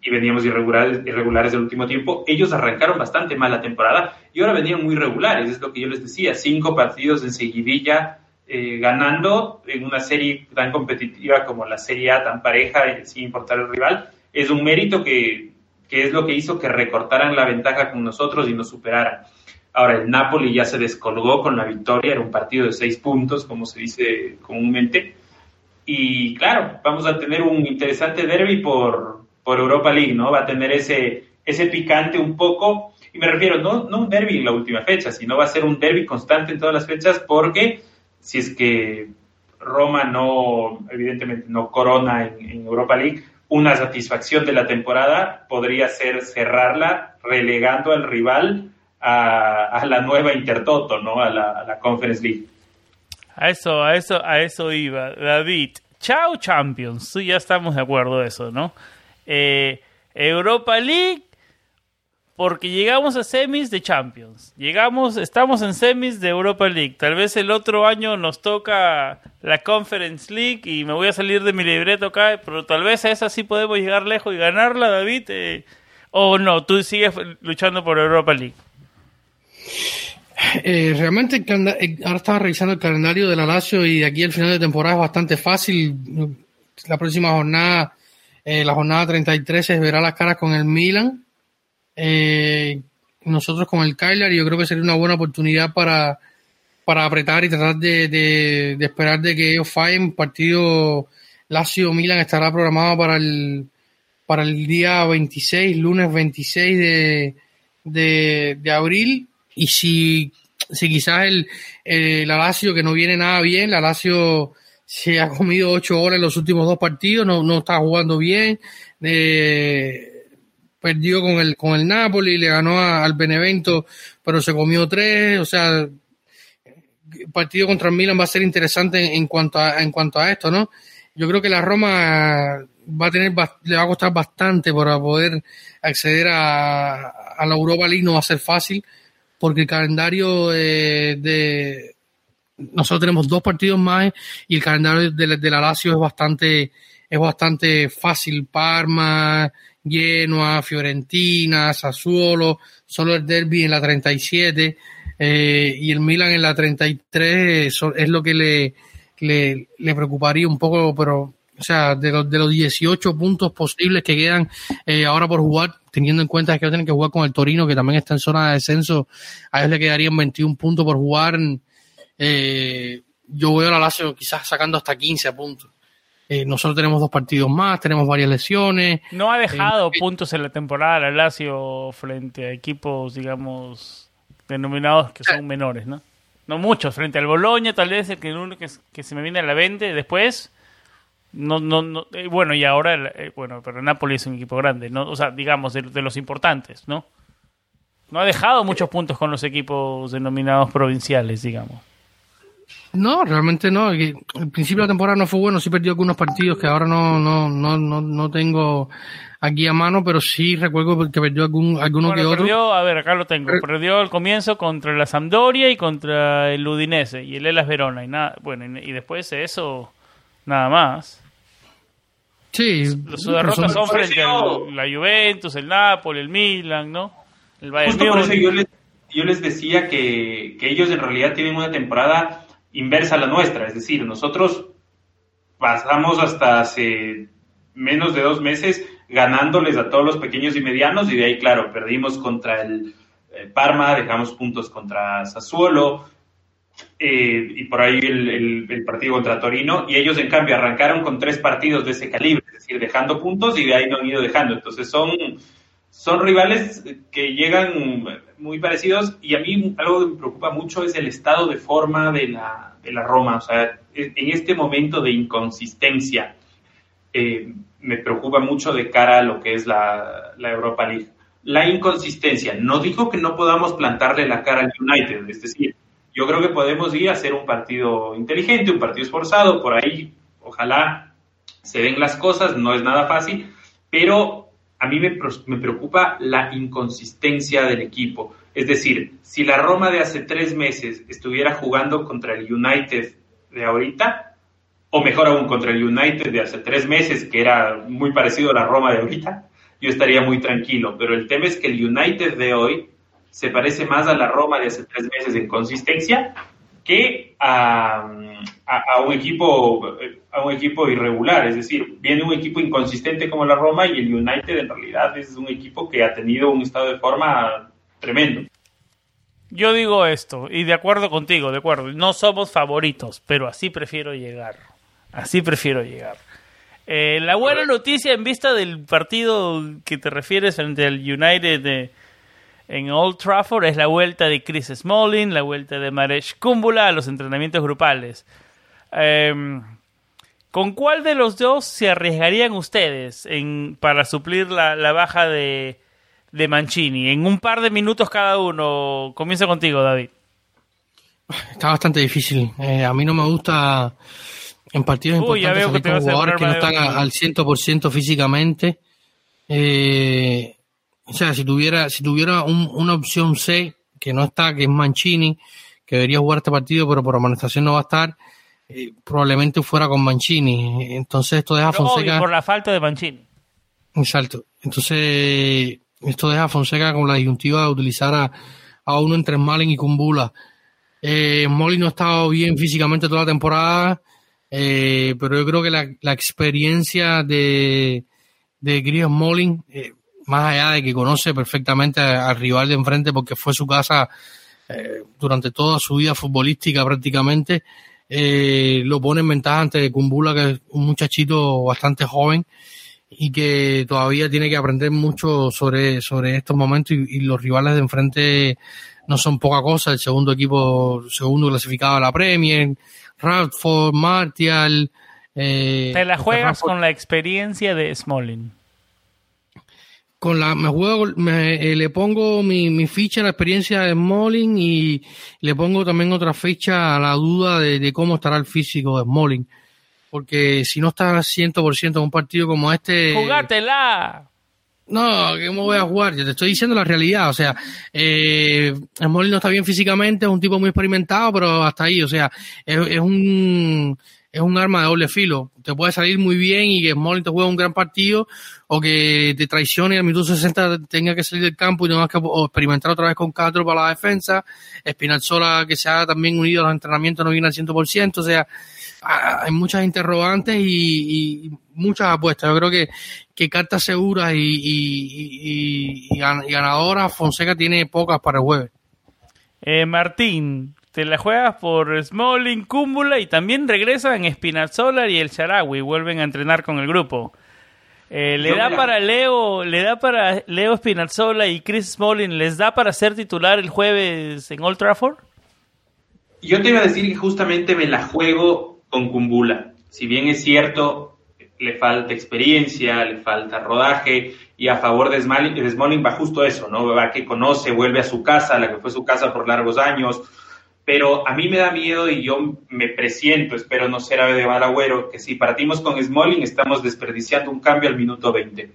y veníamos irregulares, irregulares del último tiempo. Ellos arrancaron bastante mal la temporada y ahora venían muy regulares, es lo que yo les decía, cinco partidos en seguidilla eh, ganando en una serie tan competitiva como la Serie A, tan pareja y sin importar el rival, es un mérito que, que es lo que hizo que recortaran la ventaja con nosotros y nos superaran. Ahora, el Napoli ya se descolgó con la victoria, era un partido de seis puntos, como se dice comúnmente. Y claro, vamos a tener un interesante derby por, por Europa League, ¿no? Va a tener ese, ese picante un poco, y me refiero, no, no un derby en la última fecha, sino va a ser un derby constante en todas las fechas, porque si es que Roma no, evidentemente no corona en, Europa League, una satisfacción de la temporada podría ser cerrarla relegando al rival a, la nueva Intertoto, ¿no? A la, Conference League. A eso, a eso, a eso iba, David. Chao Champions, sí, ya estamos de acuerdo eso, ¿no? Eh, Europa League porque llegamos a semis de Champions. Llegamos, estamos en semis de Europa League. Tal vez el otro año nos toca la Conference League y me voy a salir de mi libreto acá, pero tal vez a esa sí podemos llegar lejos y ganarla, David. Eh, ¿O no? ¿Tú sigues luchando por Europa League? Eh, realmente ahora estaba revisando el calendario de la Lazio y aquí el final de temporada es bastante fácil. La próxima jornada, eh, la jornada 33, se verá las caras con el Milan. nosotros con el Cagliari, yo creo que sería una buena oportunidad para, para apretar y tratar de, de, esperar de que ellos fallen. Partido Lazio-Milan estará programado para el, para el día 26, lunes 26 de, de, abril y si, si quizás el, el la Lazio, que no viene nada bien, la Lazio se ha comido ocho horas en los últimos dos partidos, no, no está jugando bien, eh, perdió con el, con el Napoli, le ganó al Benevento, pero se comió tres, o sea, el partido contra el Milan va a ser interesante en, cuanto a, en cuanto a esto, ¿no? Yo creo que la Roma va a tener, le va a costar bastante para poder acceder a, a la Europa League, no va a ser fácil, porque el calendario eh, de nosotros tenemos dos partidos más y el calendario de, de la Lazio es bastante es bastante fácil Parma Genoa Fiorentina Sassuolo solo el derby en la 37 eh, y el Milan en la 33 es lo que le, le, le preocuparía un poco pero o sea, de los, de los 18 puntos posibles que quedan eh, ahora por jugar, teniendo en cuenta que tienen que jugar con el Torino, que también está en zona de descenso, a ellos le quedarían 21 puntos por jugar. Eh, yo veo a la Lazio quizás sacando hasta 15 puntos. Eh, nosotros tenemos dos partidos más, tenemos varias lesiones. No ha dejado puntos en la temporada la Lazio frente a equipos, digamos, denominados que son menores, ¿no? No muchos, frente al Boloña, tal vez el que, uno que, que se me viene a la mente después no, no, no, eh, bueno, y ahora, eh, bueno, pero Napoli es un equipo grande, ¿no? O sea, digamos, de, los importantes, ¿no? No ha dejado muchos puntos con los equipos denominados provinciales, digamos. No, realmente no. El principio de la temporada no fue bueno, sí perdió algunos partidos que ahora no, no, no, no, no tengo aquí a mano, pero sí recuerdo que perdió algún, alguno que otro. Perdió, a ver, acá lo tengo. Perdió al comienzo contra la Sampdoria y contra el Udinese y el Elas Verona y nada, bueno, y después de eso nada más. Sí. Los derrotas son frente a la Juventus, el Napoli, el Milan, ¿no? El Bayern Justo por eso yo les, yo les decía que, que, ellos en realidad tienen una temporada inversa a la nuestra. Es decir, nosotros pasamos hasta hace menos de dos meses ganándoles a todos los pequeños y medianos y de ahí, claro, perdimos contra el, el Parma, dejamos puntos contra Sassuolo, eh, y por ahí el, partido contra Torino, y ellos en cambio arrancaron con tres partidos de ese calibre, es decir, dejando puntos y de ahí no han ido dejando. Entonces son, son rivales que llegan muy parecidos y a mí algo que me preocupa mucho es el estado de forma de la, de la Roma, o sea, en este momento de inconsistencia. Eh, me preocupa mucho de cara a lo que es la, la Europa League. La inconsistencia. No digo que no podamos plantarle la cara al United, es decir, yo creo que podemos ir a hacer un partido inteligente, un partido esforzado, por ahí ojalá se den las cosas, no es nada fácil, pero a mí me, me preocupa la inconsistencia del equipo. Es decir, si la Roma de hace tres meses estuviera jugando contra el United de ahorita, o mejor aún contra el United de hace tres meses, que era muy parecido a la Roma de ahorita, yo estaría muy tranquilo. Pero el tema es que el United de hoy se parece más a la Roma de hace tres meses en consistencia que a, un equipo a un equipo irregular, es decir, viene un equipo inconsistente como la Roma y el United en realidad es un equipo que ha tenido un estado de forma tremendo. Yo digo esto, y de acuerdo contigo, de acuerdo, no somos favoritos, pero así prefiero llegar. Así prefiero llegar. Eh, la buena noticia en vista del partido que te refieres frente al United de, en Old Trafford es la vuelta de Chris Smalling, la vuelta de Maresh Kumbula a los entrenamientos grupales. Em, ¿Con cuál de los dos se arriesgarían ustedes en, para suplir la, baja de, de, Mancini? En un par de minutos cada uno. Comienzo contigo, David. Está bastante difícil. Eh, a mí no me gusta en partidos importantes salir con jugadores que no están al 100% físicamente. Eh, o sea, si tuviera, si tuviera una opción C que no está, que es Mancini, que debería jugar este partido, pero por amonestación no va a estar, eh, probablemente fuera con Mancini. Entonces esto deja a Fonseca. por la falta de Mancini. Exacto. Entonces esto deja a Fonseca con la disyuntiva de utilizar a, a uno entre Smalling y Kumbula. Eh, no ha estado bien físicamente toda la temporada, eh, pero yo creo que la, la experiencia de, de Chris Smalling, eh, más allá de que conoce perfectamente al rival de enfrente porque fue su casa eh, durante toda su vida futbolística prácticamente, eh, lo pone en ventaja ante Kumbula, que es un muchachito bastante joven y que todavía tiene que aprender mucho sobre, sobre estos momentos y, y los rivales de enfrente no son poca cosa, el segundo equipo, segundo clasificado a la Premier, Radford, Martial. Eh, Te la juegas Radford- con la experiencia de Smalling. Con la me juego me, eh, le pongo mi, mi ficha a la experiencia de Smalling y le pongo también otra ficha a la duda de, de cómo estará el físico de Smalling porque si no está 100% en un partido como este ¡Jugátela! no, que me voy a jugar, yo te estoy diciendo la realidad, o sea, eh, Smalling no está bien físicamente, es un tipo muy experimentado, pero hasta ahí, o sea, es, es un es un arma de doble filo, te puede salir muy bien y que Smalling te juegue un gran partido, o que te traicione y al minuto 60 tenga que salir del campo y tengas que experimentar otra vez con Castro para la defensa, Espinazzola que se ha también unido a los entrenamientos no viene al 100%, o sea, hay muchas interrogantes y, muchas apuestas. Yo creo que, que cartas seguras y, y ganadoras, Fonseca tiene pocas para el jueves. Eh, Martín, te la juegas por Smalling, Cúmbula y también regresan Spinazzola y el Sharawi, vuelven a entrenar con el grupo. Eh, le Yo da para Leo, le da para Leo Spinazzola y Chris Smalling, les da para ser titular el jueves en Old Trafford. Yo te iba a decir que justamente me la juego con Kumbula. Si bien es cierto, le falta experiencia, le falta rodaje, y a favor de Smalling, de Smalling va justo eso, ¿no? Va que conoce, vuelve a su casa, la que fue su casa por largos años. Pero a mí me da miedo y yo me presiento, espero no ser ave de mal agüero, que si partimos con Smalling estamos desperdiciando un cambio al minuto 20.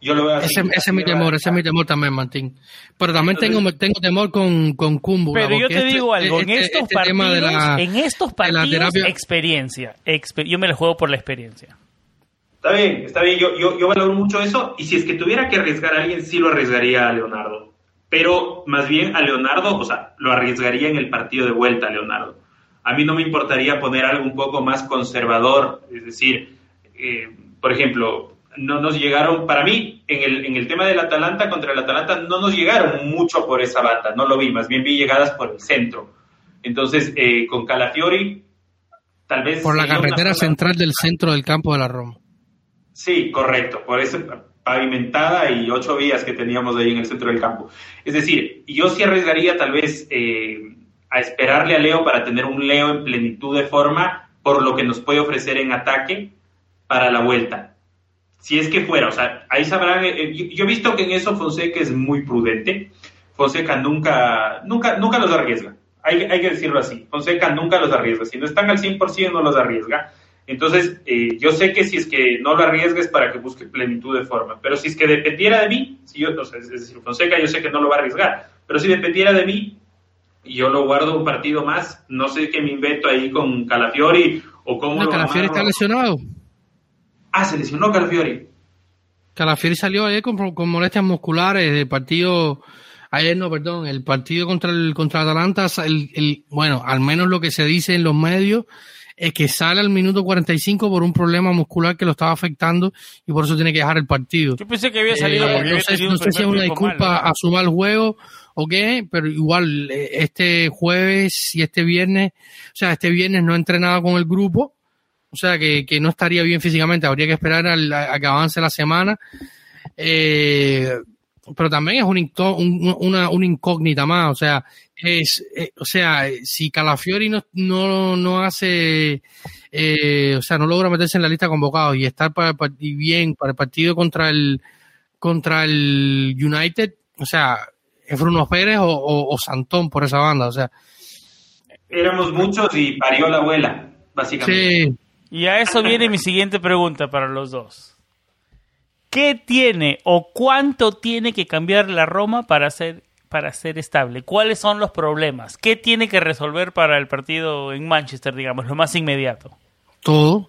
Yo lo veo así. Ese, ese es mi temor, ese es mi temor también, Martín. Pero también tengo, tengo temor con, con Kumbula. Pero yo te este- digo algo, en este- estos este partidos, de la- en estos de la partidos, terapia- experiencia. Exper- yo me la juego por la experiencia. Está bien, está bien, yo, yo, yo valoro mucho eso y si es que tuviera que arriesgar a alguien, sí lo arriesgaría a Leonardo. Pero más bien a Leonardo, o sea, lo arriesgaría en el partido de vuelta a Leonardo. A mí no me importaría poner algo un poco más conservador, es decir, eh, por ejemplo, no nos llegaron, para mí, en el, en el tema del Atalanta contra el Atalanta, no nos llegaron mucho por esa banda, no lo vi, más bien vi llegadas por el centro. Entonces, eh, con Calafiori, tal vez... por la carretera central del centro del campo de la Roma. Sí, correcto, por esa pavimentada y ocho vías que teníamos ahí en el centro del campo. Es decir, yo sí arriesgaría tal vez eh, a esperarle a Leo para tener un Leo en plenitud de forma por lo que nos puede ofrecer en ataque para la vuelta. Si es que fuera, o sea, ahí sabrán, eh, eh, yo, yo he visto que en eso Fonseca es muy prudente. Fonseca nunca, nunca, nunca los arriesga. Hay, hay que decirlo así. Fonseca nunca los arriesga. Si no están al 100% no los arriesga. Entonces, eh, yo sé que si es que no lo arriesgues para que busque plenitud de forma, pero si es que dependiera de mí, si yo, o sea, es decir, Fonseca yo sé que no lo va a arriesgar, pero si dependiera de mí, y yo lo guardo un partido más, no sé qué me invento ahí con Calafiori o cómo No, lo Calafiori amarro. está lesionado. Ah, se lesionó Calafiori. Calafiori salió ayer con, con molestias musculares del partido, ayer no, perdón, el partido contra el contra Atalanta, el, el, bueno, al menos lo que se dice en los medios es que sale al minuto 45 por un problema muscular que lo estaba afectando y por eso tiene que dejar el partido. Yo pensé que había salido Eh, porque no había sé, no sé si es una disculpa a sumar el juego o qué, pero igual eh, este jueves y este viernes, o sea, este viernes no ha entrenado con el grupo, o sea, que, que no estaría bien físicamente, habría que esperar al- a, que avance la semana. Eh, pero también es un incó- un- una, una incógnita más, o sea, es, eh, o sea, si Calafiori no, no, no hace, eh, o sea, no logra meterse en la lista de convocados y estar para, el part- y bien para el partido contra el, contra el United, o sea, es Bruno Pérez o, o- o Santón por esa banda, o sea, Éramos muchos y parió la abuela, básicamente. sí, Y a eso viene mi siguiente pregunta para los dos. ¿Qué tiene o cuánto tiene que cambiar la Roma para ser, para ser estable? ¿Cuáles son los problemas? ¿Qué tiene que resolver para el partido en Manchester, digamos, lo más inmediato? todo.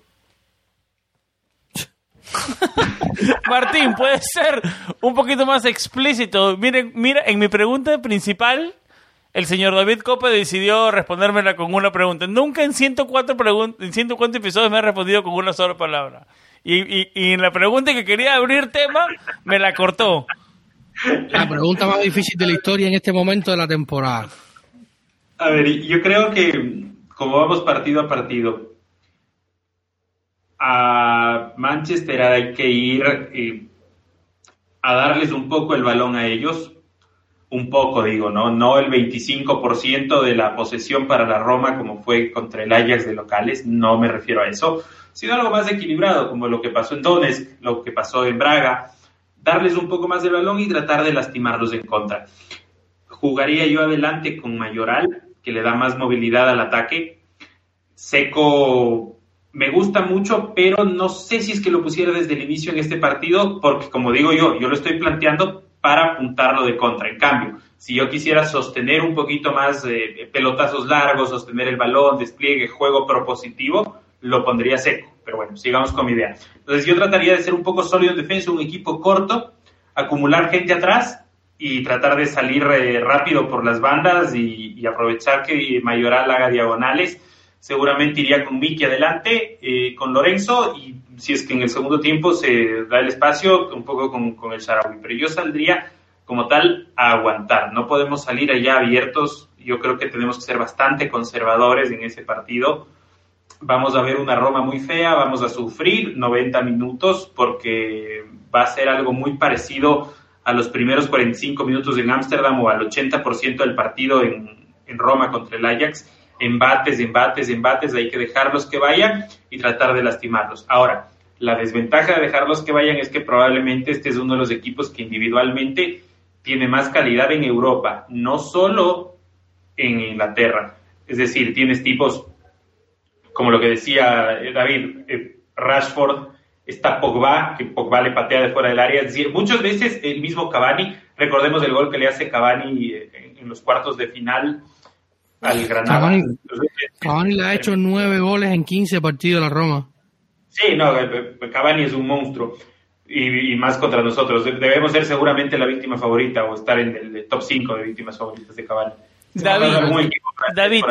Martín, puede ser un poquito más explícito. Miren, mira, en mi pregunta principal, el señor David Cope decidió respondérmela con una pregunta. Nunca en 104, pregun- en 104 episodios me ha respondido con una sola palabra. Y, y, y en la pregunta que quería abrir tema, me la cortó. La pregunta más difícil de la historia en este momento de la temporada. A ver, yo creo que como vamos partido a partido, a Manchester hay que ir eh, a darles un poco el balón a ellos, un poco digo, ¿no? No el 25% de la posesión para la Roma como fue contra el Ajax de locales, no me refiero a eso, sino algo más equilibrado, como lo que pasó en Donetsk, lo que pasó en Braga, darles un poco más del balón y tratar de lastimarlos en contra. Jugaría yo adelante con Mayoral, que le da más movilidad al ataque. Seco me gusta mucho, pero no sé si es que lo pusiera desde el inicio en este partido, porque como digo yo, yo lo estoy planteando para apuntarlo de contra. En cambio, si yo quisiera sostener un poquito más eh, pelotazos largos, sostener el balón, despliegue, juego propositivo, lo pondría seco. Pero bueno, sigamos con mi idea. Entonces yo trataría de ser un poco sólido en defensa, un equipo corto, acumular gente atrás y tratar de salir eh, rápido por las bandas y, y, aprovechar que Mayoral haga diagonales. Seguramente iría con Miki adelante, eh, con Lorenzo y si es que en el segundo tiempo se da el espacio, un poco con, con el Sharawi. Pero yo saldría como tal a aguantar. No podemos salir allá abiertos. Yo creo que tenemos que ser bastante conservadores en ese partido. Vamos a ver una Roma muy fea, vamos a sufrir 90 minutos porque va a ser algo muy parecido a los primeros 45 minutos en Ámsterdam o al 80% del partido en, en, Roma contra el Ajax. Embates, embates, embates, hay que dejarlos que vayan y tratar de lastimarlos. Ahora, la desventaja de dejarlos que vayan es que probablemente este es uno de los equipos que individualmente tiene más calidad en Europa, no solo en Inglaterra. Es decir, tienes tipos como lo que decía David, eh, Rashford, está Pogba, que Pogba le patea de fuera del área. Es decir, muchas veces el mismo Cavani, recordemos el gol que le hace Cavani en, en los cuartos de final al Granada. Cavani, Cavani le ha hecho nueve goles en 15 partidos a la Roma. Sí, no, Cavani es un monstruo. Y, y, más contra nosotros. Debemos ser seguramente la víctima favorita o estar en el top 5 de víctimas favoritas de Cavani. David, David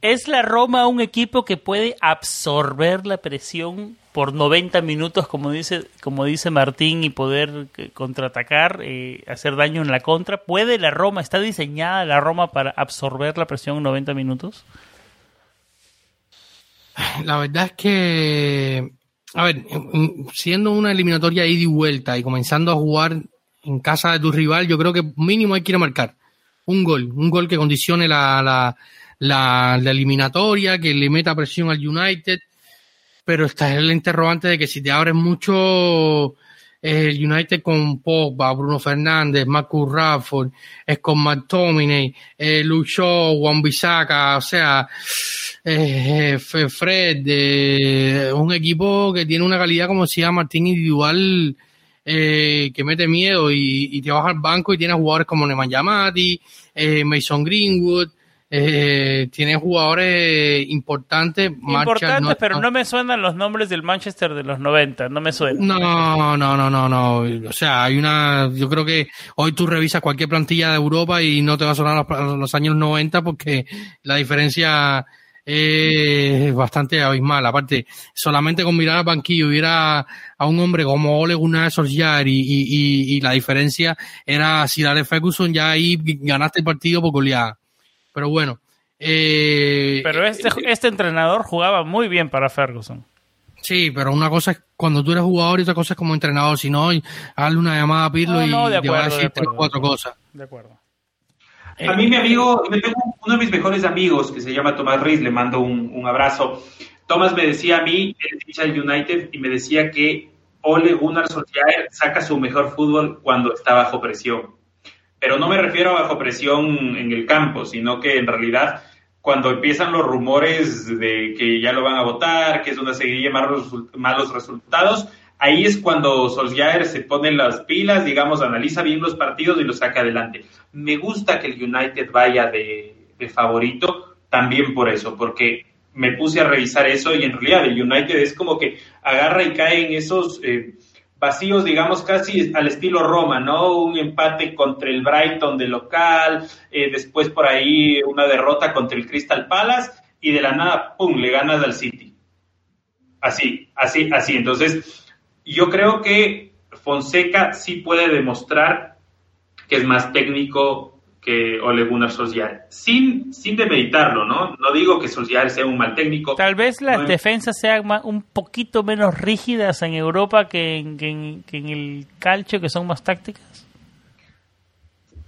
¿es la Roma un equipo que puede absorber la presión por 90 minutos, como dice, como dice Martín, y poder contraatacar, eh, hacer daño en la contra? ¿Puede la Roma, está diseñada la Roma para absorber la presión en 90 minutos? La verdad es que, a ver, siendo una eliminatoria ida y vuelta y comenzando a jugar en casa de tu rival, yo creo que mínimo hay que ir a marcar un gol, un gol que condicione la, la, la, la eliminatoria, que le meta presión al United, pero está el interrogante de que si te abres mucho el United con Pogba, Bruno Fernández, Marcus Rafford, es con McTominay, eh, Luke Shaw, Juan Bisaca, o sea, eh, Fred, eh, un equipo que tiene una calidad como decía Martín individual eh, que mete miedo y, y, te vas al banco y tienes jugadores como Nemanja Yamati, eh, Mason Greenwood, eh, tiene jugadores importantes. Importantes, no, pero no me suenan los nombres del Manchester de los 90, no me suenan. No, no, no, no, no. O sea, hay una. Yo creo que hoy tú revisas cualquier plantilla de Europa y no te va a sonar los, los años 90 porque la diferencia es bastante abismal. Aparte, solamente con mirar al banquillo hubiera a un hombre como Ole Gunnar Solskjaer y, y, y, y la diferencia era si Alex Ferguson ya ahí ganaste el partido por goleada. Pero bueno. Eh, pero este, este entrenador jugaba muy bien para Ferguson. Sí, pero una cosa es cuando tú eres jugador y otra cosa es como entrenador. Si no, hazle una llamada a Pirlo no, no, y de acuerdo, te va a decir de acuerdo, tres o cuatro cosas. De acuerdo. A mí mi amigo, me tengo uno de mis mejores amigos que se llama Tomás Ruiz, le mando un, un abrazo. Tomás me decía a mí, él del United, y me decía que Ole Gunnar Solskjaer saca su mejor fútbol cuando está bajo presión. Pero no me refiero a bajo presión en el campo, sino que en realidad cuando empiezan los rumores de que ya lo van a votar, que es una seguidilla de malos, malos resultados, ahí es cuando Solskjaer se pone las pilas, digamos, analiza bien los partidos y los saca adelante. Me gusta que el United vaya de, de favorito también por eso, porque me puse a revisar eso y en realidad el United es como que agarra y cae en esos eh, vacíos, digamos, casi al estilo Roma, ¿no? Un empate contra el Brighton de local, eh, después por ahí una derrota contra el Crystal Palace y de la nada, ¡pum!, le ganas al City. Así, así, así. Entonces, yo creo que Fonseca sí puede demostrar que es más técnico que Ole Gunnar Solskjaer, sin, sin demeditarlo, ¿no? No digo que Solskjaer sea un mal técnico. Tal vez las No, defensas sean un poquito menos rígidas en Europa que en, que en- que en el calcio, que son más tácticas.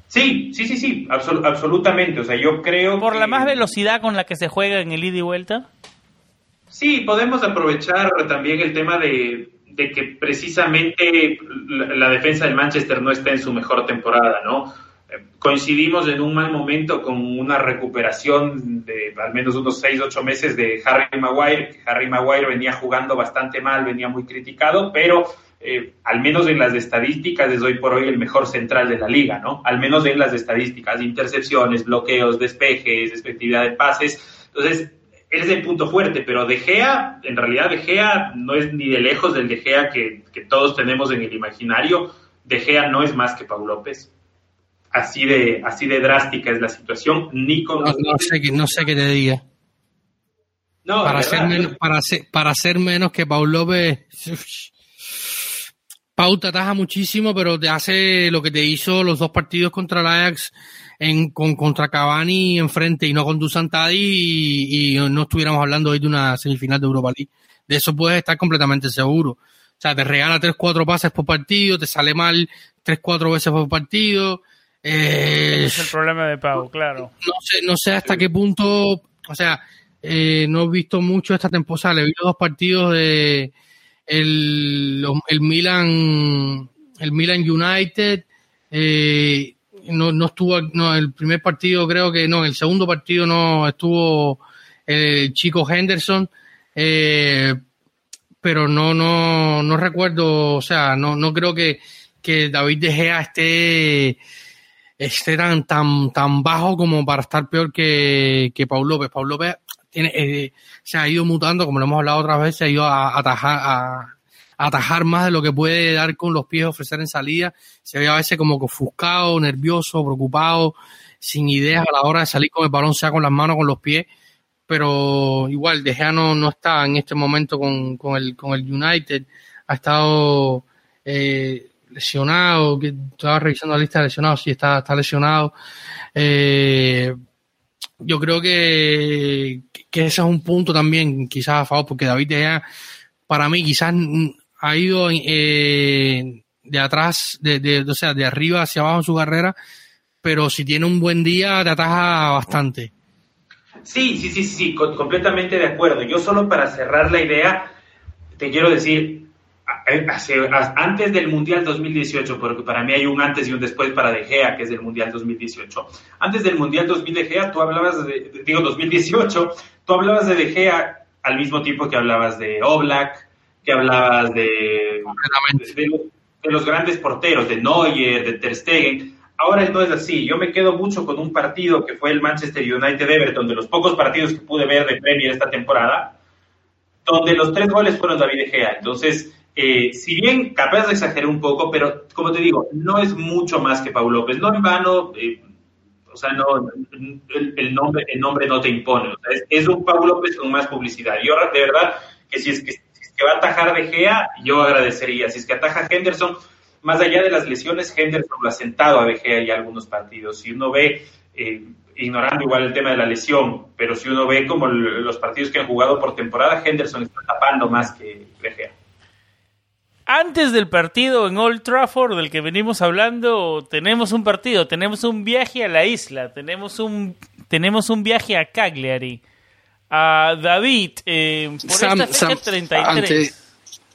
Sí, sí, sí, sí, absol- absolutamente. O sea, yo creo Por la más velocidad con la que se juega en el ida y vuelta. Sí, podemos aprovechar también el tema de, de que precisamente la, la defensa del Manchester no está en su mejor temporada, ¿no? Coincidimos en un mal momento con una recuperación de al menos unos 6, 8 meses de Harry Maguire. Harry Maguire venía jugando bastante mal, venía muy criticado, pero eh, al menos en las estadísticas es hoy por hoy el mejor central de la liga, ¿no? Al menos en las estadísticas, intercepciones, bloqueos, despejes, efectividad de pases. Entonces, es el punto fuerte, pero De Gea, en realidad De Gea no es ni de lejos del De Gea que, que todos tenemos en el imaginario. De Gea no es más que Pau López. Así de, así de drástica es la situación. Ni con No, no sé, qué- no sé qué te diga. No, para, ser menos, para, ser, para ser menos que Paul López. Pau te ataja muchísimo, pero te hace lo que te hizo los dos partidos contra el Ajax en, con, contra Cavani enfrente y no con Dusan Tadi y, y no estuviéramos hablando hoy de una semifinal de Europa League. De eso puedes estar completamente seguro. O sea, te regala 3-4 pases por partido, te sale mal 3-4 veces por partido. Eh, es el problema de Pau, claro. no sé, no sé hasta qué punto, o sea, eh, no he visto mucho esta temporada, le vi los dos partidos de el, el Milan, el Milan United, eh, no, no estuvo, no, el primer partido creo que no, el segundo partido no estuvo el chico Henderson, pero no, no, no recuerdo, o sea, no, no creo que, que David De Gea esté, esté tan, tan, tan bajo como para estar peor que, que Paul López. Paul López tiene, eh, se ha ido mutando, como lo hemos hablado otras veces, se ha ido a, atajar, a, atajar más de lo que puede dar con los pies, ofrecer en salida. Se ve a veces como ofuscado, nervioso, preocupado, sin ideas a la hora de salir con el balón, sea con las manos con los pies. Pero igual, De Gea no, no está en este momento con, con, el, con el United. Ha estado eh, lesionado, que estaba revisando la lista de lesionados, sí, está, está lesionado. Eh, yo creo que, que ese es un punto también, quizás a favor, porque David De Gea, para mí, quizás mm, ha ido eh, de atrás, de, de, o sea, de arriba hacia abajo en su carrera, pero si tiene un buen día, te ataja bastante. Sí, sí, sí, sí, co- completamente de acuerdo. Yo solo para cerrar la idea, te quiero decir, antes del Mundial 2018, porque para mí hay un antes y un después para De Gea, que es el Mundial 2018. Antes del Mundial 2000 de Gea, tú hablabas de, digo 2018, tú hablabas de De Gea al mismo tiempo que hablabas de Oblak, que hablabas de, de, los grandes porteros, de Neuer, de Ter Stegen. Ahora no es así. Yo me quedo mucho con un partido que fue el Manchester United Everton, de los pocos partidos que pude ver de Premier esta temporada, donde los tres goles fueron David De Gea. Entonces, eh, si bien capaz de exagerar un poco, pero como te digo, no es mucho más que Pau López. No en vano, eh, o sea, no, el, el nombre, el nombre no te impone. O sea, es, un Pau López con más publicidad. Yo de verdad que si es que, si es que va a atajar De Gea, yo agradecería. Si es que ataja Henderson, más allá de las lesiones, Henderson lo ha sentado a De Gea ya algunos partidos. Si uno ve, eh, ignorando igual el tema de la lesión, pero si uno ve como los partidos que han jugado por temporada, Henderson está tapando más que De Gea. Antes del partido en Old Trafford del que venimos hablando, tenemos un partido, tenemos un viaje a la isla, tenemos un, tenemos un viaje a Cagliari. A David, eh, por Sam, esta fecha Sam, 33. antes,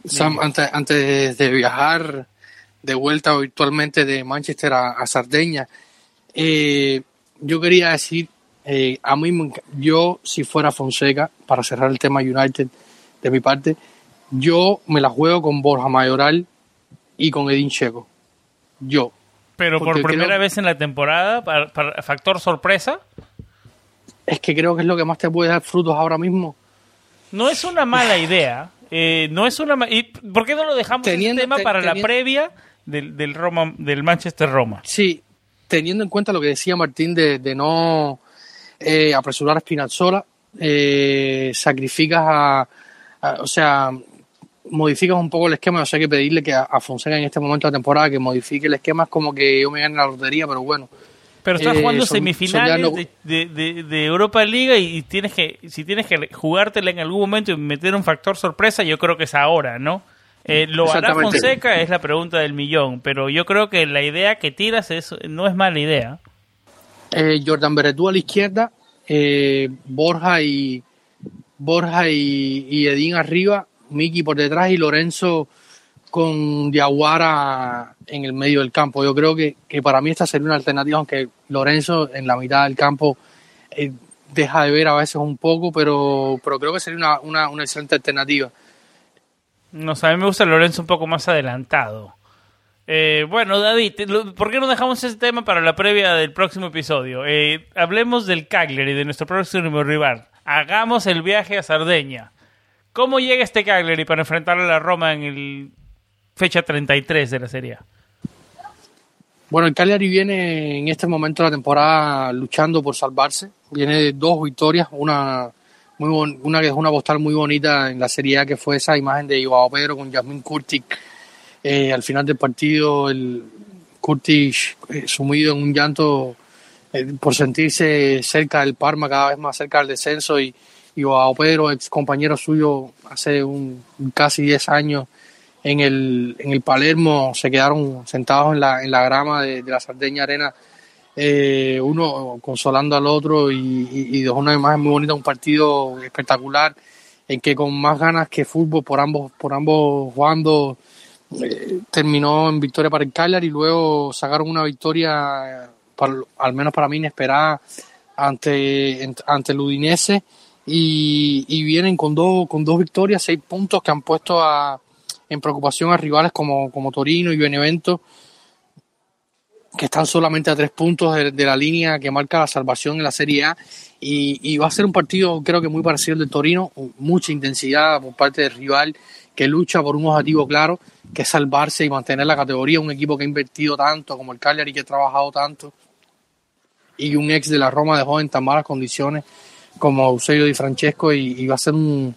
Sam, antes, antes de viajar de vuelta virtualmente de Manchester a, a Sardeña, eh, yo quería decir, eh, a mí, yo si fuera Fonseca, para cerrar el tema United de mi parte, yo me la juego con Borja Mayoral y con Edin Checo. Yo. Pero por primera creo- vez en la temporada, para, para- factor sorpresa. es que creo que es lo que más te puede dar frutos ahora mismo. No es una mala idea. Eh, no es una ¿Y ¿Por qué no lo dejamos Teniendo- el tema te- para la previa del, del Roma, del Manchester Roma? Sí, teniendo en cuenta lo que decía Martín de, de no eh, apresurar a Spinazzola, eh, sacrificas a, a- o sea, modificas un poco el esquema, o sea, hay que pedirle que a, a Fonseca en este momento de la temporada que modifique el esquema, es como que yo me gane la lotería, pero bueno. Pero estás Eh, jugando son- semifinales son ya no- de, de- de- de Europa Liga y, tienes que, si tienes que jugártela en algún momento y meter un factor sorpresa, yo creo que es ahora, ¿no? Eh, ¿Lo hará. Fonseca? Es la pregunta del millón, pero yo creo que la idea que tiras es, no es mala idea. Eh, Jordan Beretú a la izquierda, Borja y Borja y, y Edín arriba, Miki por detrás y Lorenzo con Diaguara en el medio del campo. Yo creo que, que para mí esta sería una alternativa, aunque Lorenzo en la mitad del campo eh, deja de ver a veces un poco, pero, pero creo que sería una, una, excelente alternativa. No sé, a mí me gusta Lorenzo un poco más adelantado. Eh, bueno, David, ¿por qué no dejamos ese tema para la previa del próximo episodio? Eh, hablemos del Cagliari, de nuestro próximo rival. Hagamos el viaje a Sardeña. ¿Cómo llega este Cagliari para enfrentar a la Roma en el fecha 33 de la Serie A? Bueno, el Cagliari viene en este momento de la temporada luchando por salvarse. Viene de dos victorias, una muy bon- una que es una postal muy bonita en la Serie A, que fue esa imagen de Joao Pedro con Jasmine Kurtic. Eh, al final del partido, el Kurtic eh, sumido en un llanto eh, por sentirse cerca del Parma, cada vez más cerca del descenso. Y, y Joao Pedro, ex compañero suyo hace un, casi 10 años, en el, en el Palermo se quedaron sentados en la, en la grama de, de la Sardeña Arena, eh, uno consolando al otro y, y, dejó una imagen muy bonita, un partido espectacular en que con más ganas que fútbol por ambos, por ambos jugando eh, terminó en victoria para el Cagliari y luego sacaron una victoria, eh, al menos para mí inesperada, ante, ante el Udinese y, vienen con dos, con dos victorias, seis puntos que han puesto en preocupación a rivales como, como Torino y Benevento, que están solamente a tres puntos de, la línea que marca la salvación en la Serie A. Y, va a ser un partido, creo que muy parecido al de Torino, mucha intensidad por parte del rival que lucha por un objetivo claro, que es salvarse y mantener la categoría. Un equipo que ha invertido tanto, como el Cagliari, que ha trabajado tanto, y un ex de la Roma dejó en tan malas condiciones como Eusebio Di Francesco, y, y va a ser un,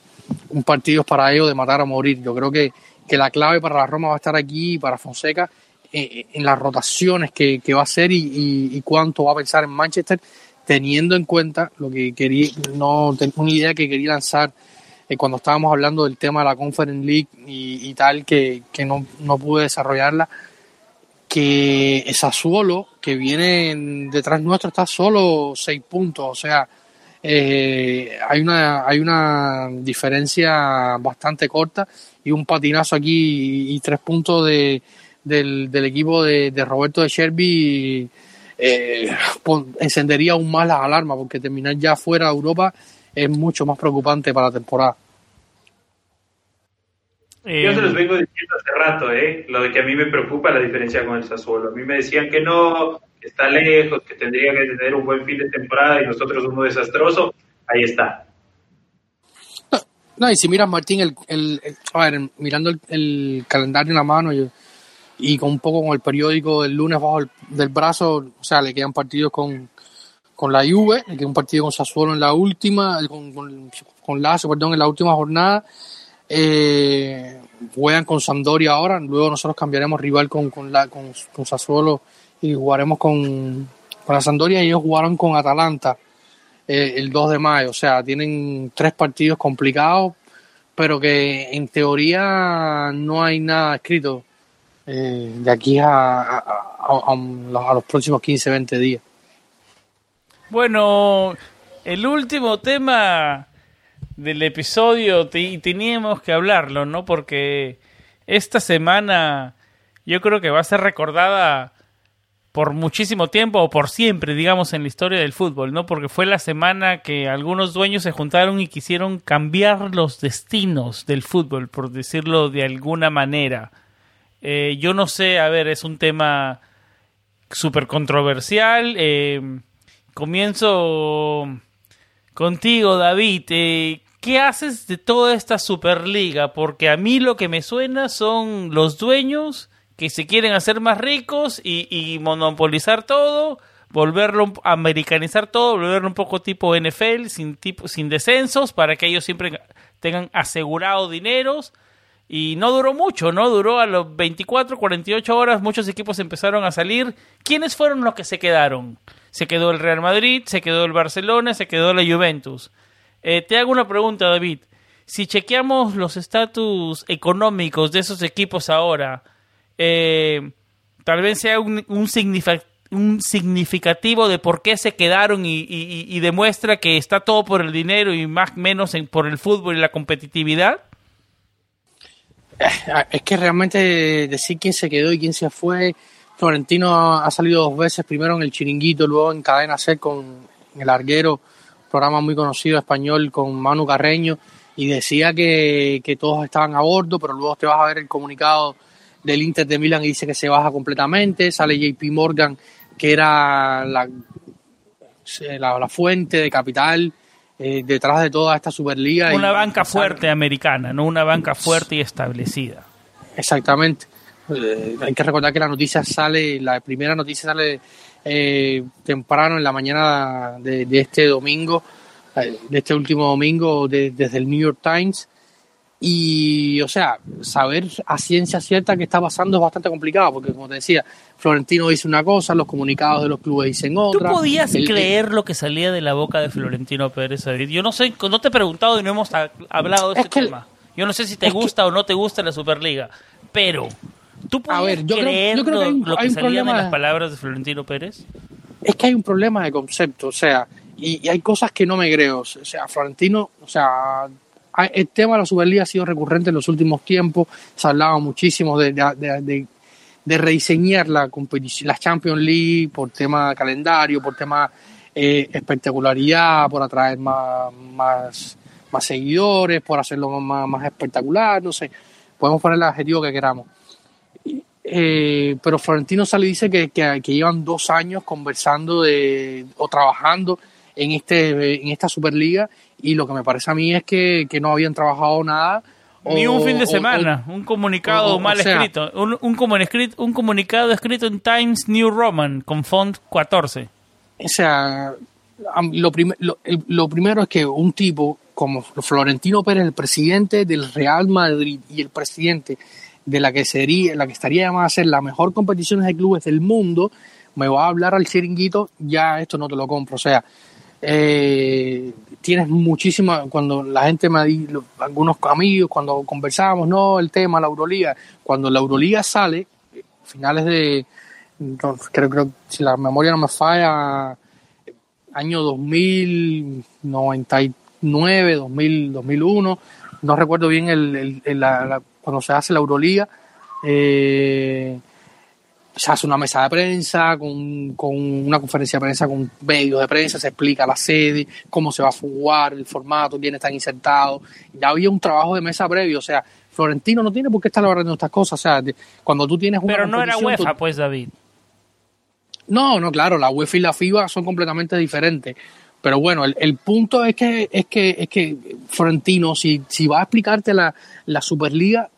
un partido para ellos de matar a morir. Yo creo que, que la clave para la Roma va a estar aquí, para Fonseca, eh, en las rotaciones que, que va a hacer y, y- y cuánto va a pensar en Manchester, teniendo en cuenta lo que quería, no una idea que quería lanzar eh, cuando estábamos hablando del tema de la Conference League y, y tal, que, que no, no pude desarrollarla, que Sassuolo, que viene en- detrás nuestro, está solo seis puntos, o sea, eh, hay una hay una diferencia bastante corta y un patinazo aquí y, y tres puntos de, del, del equipo de, de Roberto de Sherby eh, pon- encendería aún más las alarmas porque terminar ya fuera de Europa es mucho más preocupante para la temporada. Yo Eh, se los vengo diciendo hace rato, ¿eh? Lo de que a mí me preocupa la diferencia con el Sassuolo. A mí me decían que no, está lejos, que tendría que tener un buen fin de temporada y nosotros uno desastroso. Ahí está. No, y si miras, Martín, el, el- el- a ver, mirando el, calendario en la mano y, con un poco con el periódico del lunes bajo el, del brazo, o sea, le quedan partidos con, con la Juve, le queda un partido con Sassuolo en la última, con, con, con Lazio, perdón, en la última jornada. Eh, juegan con Sampdoria ahora, luego nosotros cambiaremos rival con, con, con, con Sassuolo y jugaremos con, con la Sampdoria y ellos jugaron con Atalanta eh, el 2 de mayo. O sea, tienen tres partidos complicados, pero que en teoría no hay nada escrito eh, de aquí a, a, a- los- próximos 15, 20 días. Bueno, el último tema del episodio te- teníamos que hablarlo, ¿no? Porque esta semana yo creo que va a ser recordada por muchísimo tiempo o por siempre, digamos, en la historia del fútbol, ¿no? Porque fue la semana que algunos dueños se juntaron y quisieron cambiar los destinos del fútbol, por decirlo de alguna manera. Eh, yo no sé, a ver, es un tema súper controversial. eh, comienzo Contigo, David, eh, ¿qué haces de toda esta Superliga? Porque a mí lo que me suena son los dueños que se quieren hacer más ricos y, monopolizar todo, volverlo a americanizar todo, volverlo un poco tipo NFL, sin, tipo, sin descensos, para que ellos siempre tengan asegurado dineros. Y no duró mucho, ¿no? Duró a los 24, 48 horas, muchos equipos empezaron a salir. ¿Quiénes fueron los que se quedaron? Se quedó el Real Madrid, se quedó el Barcelona, se quedó la Juventus. Eh, te hago una pregunta, David. Si chequeamos los estatus económicos de esos equipos ahora, eh, tal vez sea un, un, significativo de por qué se quedaron y, demuestra que está todo por el dinero y más menos en, por el fútbol y la competitividad. Es que realmente decir quién se quedó y quién se fue. Florentino ha salido dos veces, primero en el Chiringuito, luego en Cadena C con el Arguero, programa muy conocido español con Manu Carreño, y decía que todos estaban a bordo, pero luego te vas a ver el comunicado del Inter de Milán y dice que se baja completamente. Sale JP Morgan, que era la, la, la fuente de capital eh, detrás de toda esta Superliga. Una y, banca fuerte sale. americana, no una banca fuerte y establecida. Exactamente. Eh, hay que recordar que la noticia sale, la primera noticia sale eh, temprano en la mañana de, de este domingo, de este último domingo, de, desde el New York Times. Y, o sea, saber a ciencia cierta qué está pasando es bastante complicado, porque como te decía, Florentino dice una cosa, los comunicados de los clubes dicen otra. ¿Tú podías el, creer lo que salía de la boca de Florentino Pérez? Yo no sé, no te he preguntado y no hemos hablado de este tema. Yo no sé si te gusta que, o no te gusta la Superliga, pero ¿tú podías ver, yo creer creo, yo creo que hay un, lo, que un salía de las palabras de Florentino Pérez? Es que hay un problema de concepto, o sea, y, y hay cosas que no me creo. O sea, Florentino, o sea, el tema de la Superliga ha sido recurrente en los últimos tiempos. Se hablaba muchísimo de, de, rediseñar la la Champions League por tema calendario, por tema eh, espectacularidad, por atraer más, más, seguidores, por hacerlo más, más espectacular, no sé. Podemos poner el adjetivo que queramos. Eh, pero Florentino sale dice que, que, que, llevan dos años conversando de, o trabajando en, este, en esta Superliga y lo que me parece a mí es que, que no habían trabajado nada. Ni un fin de semana, o, un comunicado mal sea, escrito, un, un, un, comunicado escrito en Times New Roman con font 14. O sea, lo, prim lo, el, lo primero es que un tipo como Florentino Pérez, el presidente del Real Madrid y el presidente de la que sería, la que estaría llamada a ser la mejor competición de clubes del mundo, me va a hablar al chiringuito, ya esto no te lo compro. O sea, eh, tienes muchísima, cuando la gente me dicho, algunos amigos, cuando conversábamos, no, el tema, la Euroliga, cuando la Euroliga sale, finales de, creo, creo, si la memoria no me falla, año 2099, 2000, 2001, no recuerdo bien el, cuando se hace la Euroliga, eh, se hace una mesa de prensa, con, con, una conferencia de prensa con medios de prensa, se explica la sede, cómo se va a jugar, el formato, quiénes están insertados. Ya había un trabajo de mesa previo, o sea, Florentino no tiene por qué estar hablando estas cosas, o sea, cuando tú tienes una Pero no era UEFA, tú... pues, David. No, no, claro, la UEFA y la FIBA son completamente diferentes. Pero bueno, el, el punto es que, es que, es que Florentino, si, si va a explicarte la, la Superliga,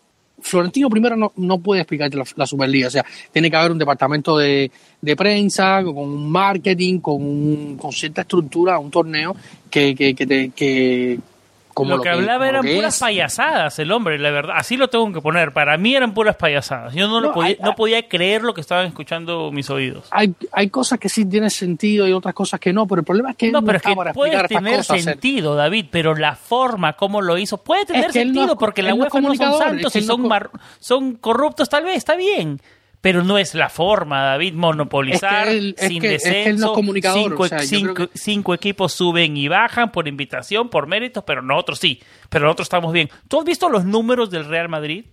Florentino primero no, no puede explicarte la, Superliga, o sea, tiene que haber un departamento de, de prensa, con un marketing, con, un, con cierta estructura, un torneo que, que, que, te, que como lo, lo que, que hablaba eran puras payasadas el hombre, la verdad, así lo tengo que poner, para mí eran puras payasadas, yo no, no, podía, hay, no podía creer lo que estaban escuchando mis oídos. Hay, hay cosas que sí tienen sentido y otras cosas que no, pero el problema es que no, pero es que puede tener sentido, David, pero la forma como lo hizo puede tener es sentido no, porque la UEFA no son santos y son, mar, son corruptos tal vez, está bien pero no es la forma, David, monopolizar es que él, sin es que, descenso. Es que cinco, o sea, cinco, que... cinco, equipos suben y bajan por invitación, por méritos, pero nosotros sí, pero nosotros estamos bien. ¿Tú has visto los números del Real Madrid?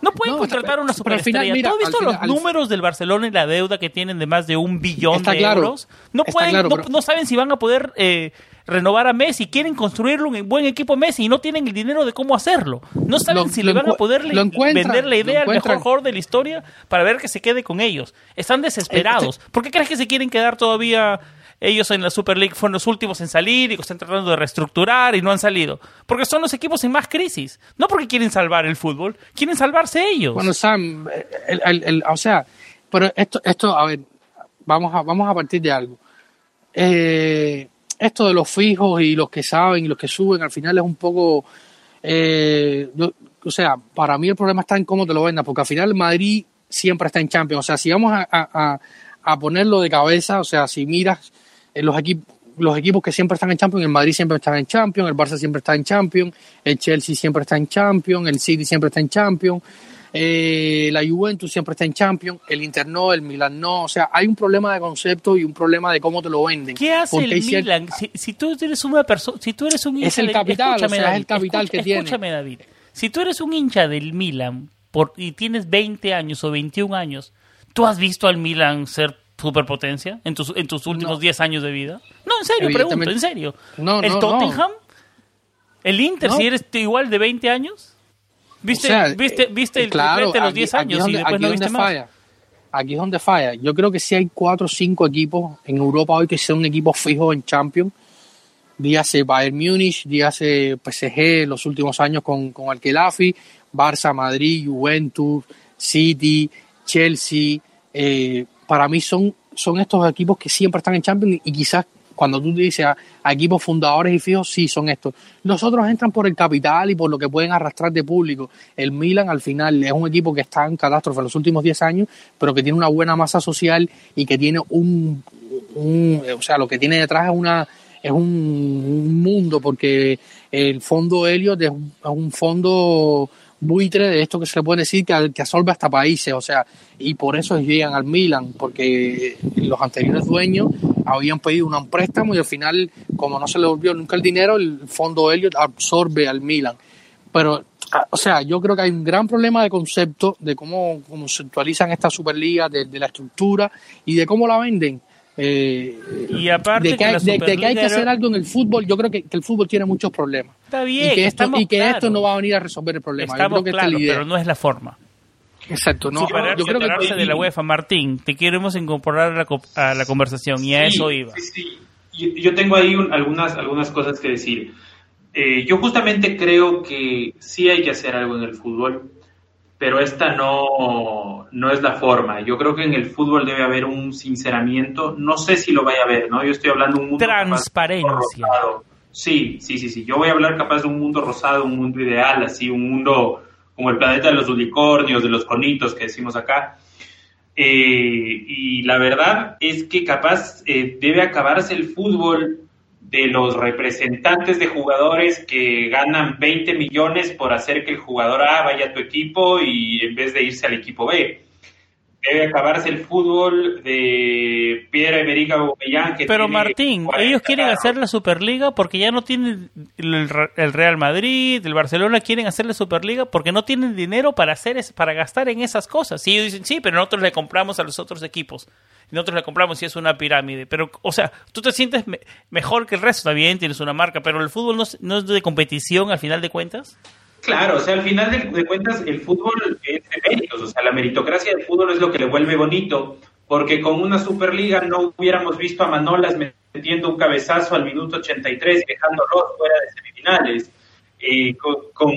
No pueden no, contratar una superestrella. Final, ¿Tú has visto los números del Barcelona y la deuda que tienen de más de un billón Está de claro. euros? No pueden, claro, no, pero... no, saben si van a poder eh, renovar a Messi, quieren construirle un buen equipo Messi y no tienen el dinero de cómo hacerlo. No saben lo, si le van a poder vender la idea al mejor jugador de la historia para ver que se quede con ellos. Están desesperados. ¿Por qué crees que se quieren quedar todavía ellos en la Super League fueron los últimos en salir y están tratando de reestructurar y no han salido. Porque son los equipos en más crisis. No porque quieren salvar el fútbol, quieren salvarse ellos. Bueno, Sam, el, el, el, o sea, pero esto, esto, a ver, vamos a, vamos a partir de algo. Eh, esto de los fijos y los que saben y los que suben, al final es un poco... Eh, o sea, para mí el problema está en cómo te lo vendas, porque al final Madrid siempre está en Champions. O sea, si vamos a, a, a ponerlo de cabeza, o sea, si miras los equipos los equipos que siempre están en Champions, el Madrid siempre está en Champions, el Barça siempre está en Champions, el Chelsea siempre está en Champions, el City siempre está en Champions, eh, la Juventus siempre está en Champions, el Inter no, el Milan no, o sea, hay un problema de concepto y un problema de cómo te lo venden. ¿Qué hace el Milan? Si, si, tú eres una persona, si tú eres un hincha es el capital, escúchame, o sea, David, es el capital escucha, que tiene. Escúchame, David. Si tú eres un hincha del Milan por, y tienes 20 años o 21 años, ¿tú has visto al Milan ser superpotencia en tus, en tus últimos No. 10 años de vida? No, en serio, pregunto, en serio. No, ¿El no. Tottenham? ¿El Inter, si eres igual de 20 años? ¿Viste, O sea, viste, eh, viste el claro, triplete a los aquí- 10 aquí años donde- y después aquí no es viste donde más? falla. Aquí es donde falla. Yo creo que sí hay cuatro o cinco equipos en Europa hoy que son equipos fijos en Champions. Dígase Bayern Múnich, dígase PSG los últimos años con, con Alquelafi, Barça, Madrid, Juventus, City, Chelsea. eh, para mí son, son estos equipos que siempre están en Champions y quizás cuando tú dices a, equipos fundadores y fijos, sí, son estos. Los otros entran por el capital y por lo que pueden arrastrar de público. El Milan al final es un equipo que está en catástrofe en los últimos 10 años, pero que tiene una buena masa social y que tiene un, un o sea, lo que tiene detrás es una es un, un mundo porque el fondo Elliot es un, es un fondo buitre de esto que se le puede decir que, que absorbe hasta países, o sea, y por eso llegan al Milan, porque los anteriores dueños habían pedido un préstamo y al final, como no se le devolvió nunca el dinero, el fondo Elliot absorbe al Milan. Pero, ah, o sea, yo creo que hay un gran problema de concepto de cómo conceptualizan esta Superliga, de, de la estructura y de cómo la venden. Eh, Y aparte de que, hay, de- de que hay que hacer algo en el fútbol, yo creo que, que el fútbol tiene muchos problemas. Está bien, y que esto, y que esto no va a venir a resolver el problema. Yo Estamos creo que esta es claros, la idea. pero no es la forma. Exacto, no. Superar- yo creo que separarse de la UEFA, Martín, te queremos incorporar a la, co- a la conversación y a Sí, eso iba. sí, sí. Yo, tengo ahí un- algunas, algunas cosas que decir. Eh, yo justamente creo que sí hay que hacer algo en el fútbol, pero esta no, no es la forma. Yo creo que en el fútbol debe haber un sinceramiento. No sé si lo vaya a haber, ¿no? Yo estoy hablando de un mundo capaz- Transparencia. rosado. Sí, sí, sí, sí. Yo voy a hablar capaz de un mundo rosado, un mundo ideal, así, un mundo como el planeta de los unicornios, de los conitos que decimos acá. Eh, y la verdad es que capaz eh, debe acabarse el fútbol de los representantes de jugadores que ganan 20 millones por hacer que el jugador A vaya a tu equipo y en vez de irse al equipo B. Debe acabarse el fútbol de Piedra Aubameyang que Pero Martín, 40 ellos quieren hacer la Superliga porque ya no tienen el, el Real Madrid, el Barcelona quieren hacer la Superliga porque no tienen dinero para hacer es- para gastar en esas cosas. Y ellos dicen, sí, pero nosotros le compramos a los otros equipos. Y nosotros le compramos si es una pirámide. Pero, o sea, tú te sientes me- mejor que el resto, está bien, tienes una marca, pero el fútbol no es, no es de competición al final de cuentas. Claro, o sea, al final de, de cuentas el fútbol es de méritos, o sea, la meritocracia del fútbol es lo que le vuelve bonito, porque con una Superliga no hubiéramos visto a Manolas metiendo un cabezazo al minuto 83 y dejándolos fuera de semifinales. Eh, con, con,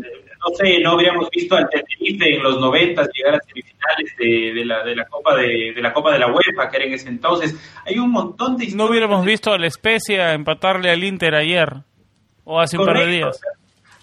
no sé, no habríamos visto al Tenerife en los 90 llegar a semifinales de, de la, de, la Copa de, de la Copa de la UEFA, que era en ese entonces. Hay un montón de No hubiéramos visto a la Especia empatarle al Inter ayer o hace un par de Correcto, días. o sea,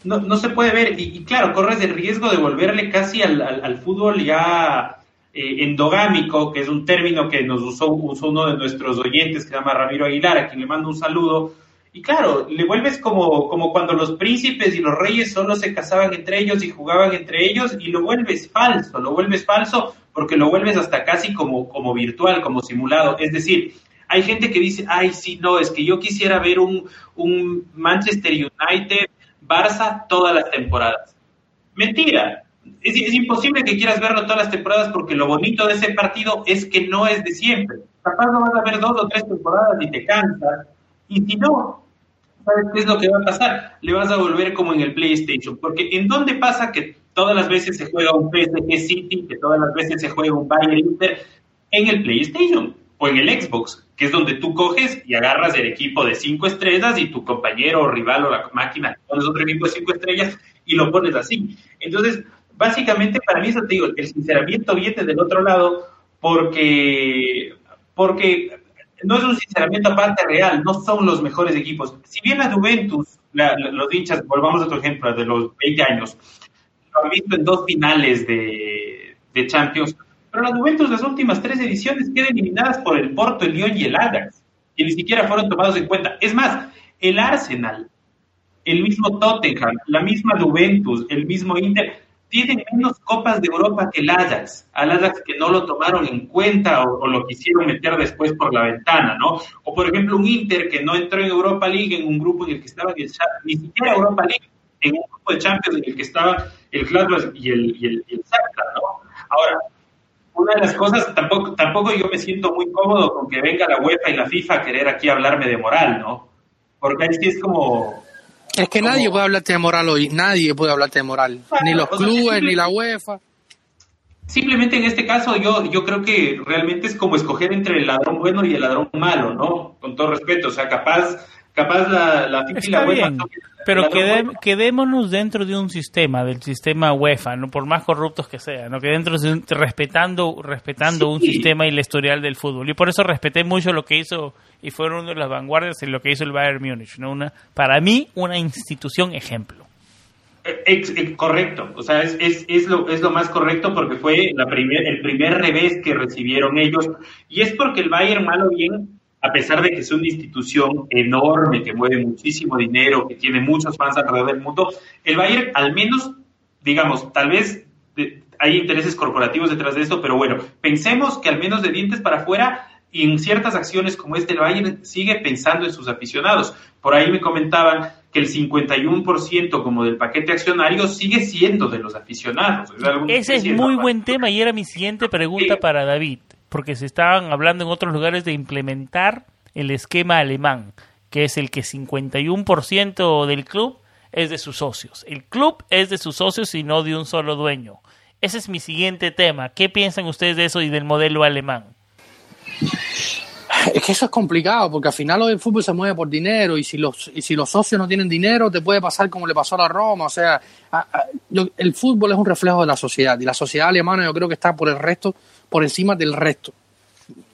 no, no se puede ver. Y, y claro, corres el riesgo de volverle casi al, al, fútbol ya eh, endogámico, que es un término que nos usó, usó uno de nuestros oyentes, que se llama Ramiro Aguilar, a quien le mando un saludo. Y claro, le vuelves como, como cuando los príncipes y los reyes solo se casaban entre ellos y jugaban entre ellos, y lo vuelves falso, lo vuelves falso porque lo vuelves hasta casi como, como virtual, como simulado. Es decir, hay gente que dice, ay, sí, no, es que yo quisiera ver un, un Manchester United, Barça todas las temporadas. Mentira. Es, imposible que quieras verlo todas las temporadas porque lo bonito de ese partido es que no es de siempre. Capaz no vas a ver dos o tres temporadas y te cansas. Y si no, ¿sabes qué es lo que va a pasar? Le vas a volver como en el PlayStation. Porque ¿en dónde pasa que todas las veces se juega un PSG City, que todas las veces se juega un Bayern Inter? En el PlayStation o en el Xbox, que es donde tú coges y agarras el equipo de cinco estrellas y tu compañero o rival o la máquina pones otro equipo de cinco estrellas y lo pones así. Entonces, básicamente para mí eso te digo, el sinceramiento viene del otro lado porque, porque no es un sinceramiento aparte real, no son los mejores equipos. Si bien la Juventus, los hinchas, volvamos a otro ejemplo, de los 20 años, lo han visto en dos finales de, de Champions, pero la Juventus las últimas tres ediciones quedan eliminadas por el Porto, el Lyon y el Ajax, que ni siquiera fueron tomados en cuenta. Es más, el Arsenal, el mismo Tottenham, la misma Juventus, el mismo Inter, tienen menos copas de Europa que el Ajax, al Ajax que no lo tomaron en cuenta o, lo quisieron meter después por la ventana, ¿no? O por ejemplo un Inter que no entró en Europa League en un grupo en el que estaba el, ni siquiera Europa League, en un grupo de Champions en el que estaba el Gladbach y el, y el, el ¿no? Ahora, una de las cosas, tampoco, tampoco yo me siento muy cómodo con que venga la UEFA y la FIFA a querer aquí hablarme de moral, ¿no? Porque ahí sí es como... Es que nadie puede hablarte de moral hoy, nadie puede hablarte de moral, ni los clubes, ni la UEFA. Simplemente en este caso yo, yo creo que realmente es como escoger entre el ladrón bueno y el ladrón malo, ¿no? Con todo respeto, o sea, capaz capaz la, la FIFA y la UEFA pero quedémonos dentro de un sistema, del sistema UEFA, no por más corruptos que sean, ¿no? que dentro de respetando, respetando un sistema y el historial del fútbol. Y por eso respeté mucho lo que hizo y fueron una de las vanguardias en lo que hizo el Bayern Múnich, ¿no? Una, para mí una institución ejemplo. Eh, correcto, o sea, es, es, es, lo, es lo más correcto porque fue la primer, el primer revés que recibieron ellos y es porque el Bayern malo bien a pesar de que es una institución enorme, que mueve muchísimo dinero, que tiene muchos fans alrededor del mundo, el Bayern al menos, digamos, tal vez hay intereses corporativos detrás de esto, pero bueno, pensemos que al menos de dientes para afuera, y en ciertas acciones como este, el Bayern sigue pensando en sus aficionados. Por ahí me comentaban que el 51% como del paquete accionario sigue siendo de los aficionados. Ese es muy buen tema y era mi siguiente pregunta para David porque se estaban hablando en otros lugares de implementar el esquema alemán, que es el que 51% del club es de sus socios. El club es de sus socios y no de un solo dueño. Ese es mi siguiente tema. ¿Qué piensan ustedes de eso y del modelo alemán? Es que eso es complicado, porque al final el fútbol se mueve por dinero y si los, y si los socios no tienen dinero, te puede pasar como le pasó a Roma. O sea, el fútbol es un reflejo de la sociedad y la sociedad alemana yo creo que está por el resto por encima del resto.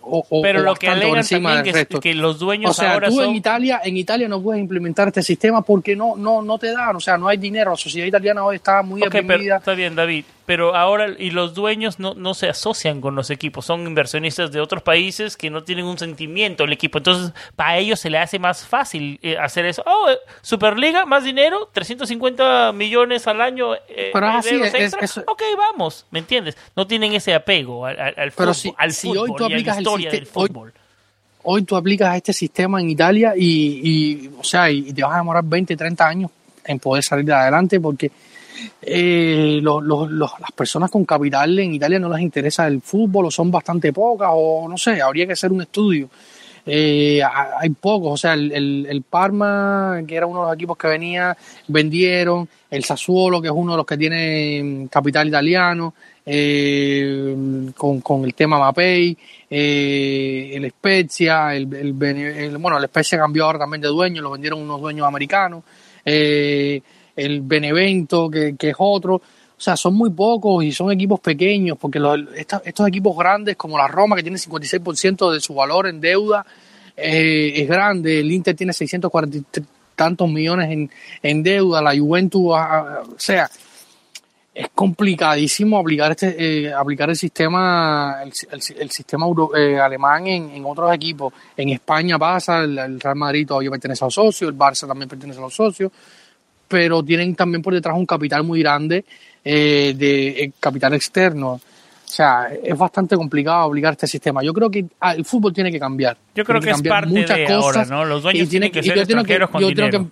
O, Pero lo que alegan también que, resto. que los dueños o sea, ahora tú en Italia, en Italia no puedes implementar este sistema porque no, no, no te dan, o sea, no hay dinero. La sociedad italiana hoy está muy okay, está bien, David pero ahora y los dueños no, no se asocian con los equipos, son inversionistas de otros países que no tienen un sentimiento al equipo, entonces para ellos se le hace más fácil eh, hacer eso. Oh, eh, Superliga, más dinero, 350 millones al año. Eh, pero así es, Ok, vamos, ¿me entiendes? No tienen ese apego al, al, fútbol, si, al hoy tú aplicas la historia del fútbol. Hoy, tú aplicas este sistema en Italia y, y o sea, y te vas a demorar 20, 30 años en poder salir de adelante porque eh, las personas con capital en Italia no les interesa el fútbol o son bastante pocas o no sé, habría que hacer un estudio. Eh, hay pocos, o sea, el, Parma, que era uno de los equipos que venía, vendieron, el Sassuolo, que es uno de los que tiene capital italiano, eh, con, el tema Mapei, eh, el Spezia, el, bueno, el Spezia cambió ahora también de dueño, lo vendieron unos dueños americanos. El Benevento, que, es otro. O sea, son muy pocos y son equipos pequeños, porque los, estos, equipos grandes, como la Roma, que tiene 56% de su valor en deuda, eh, es grande. El Inter tiene 640 tantos millones en, en deuda. La Juventus, ah, ah, o sea, es complicadísimo aplicar este eh, aplicar el sistema el, sistema eh, alemán en, en, otros equipos en España pasa el, Real Madrid todavía pertenece a los socios el Barça también pertenece a los socios pero tienen también por detrás un capital muy grande eh, de eh, capital externo. O sea, es bastante complicado obligar este sistema. Yo creo que ah, el fútbol tiene que cambiar. Yo creo que, es parte muchas de cosas ahora, ¿no? Los dueños tienen que, ser extranjeros con dinero.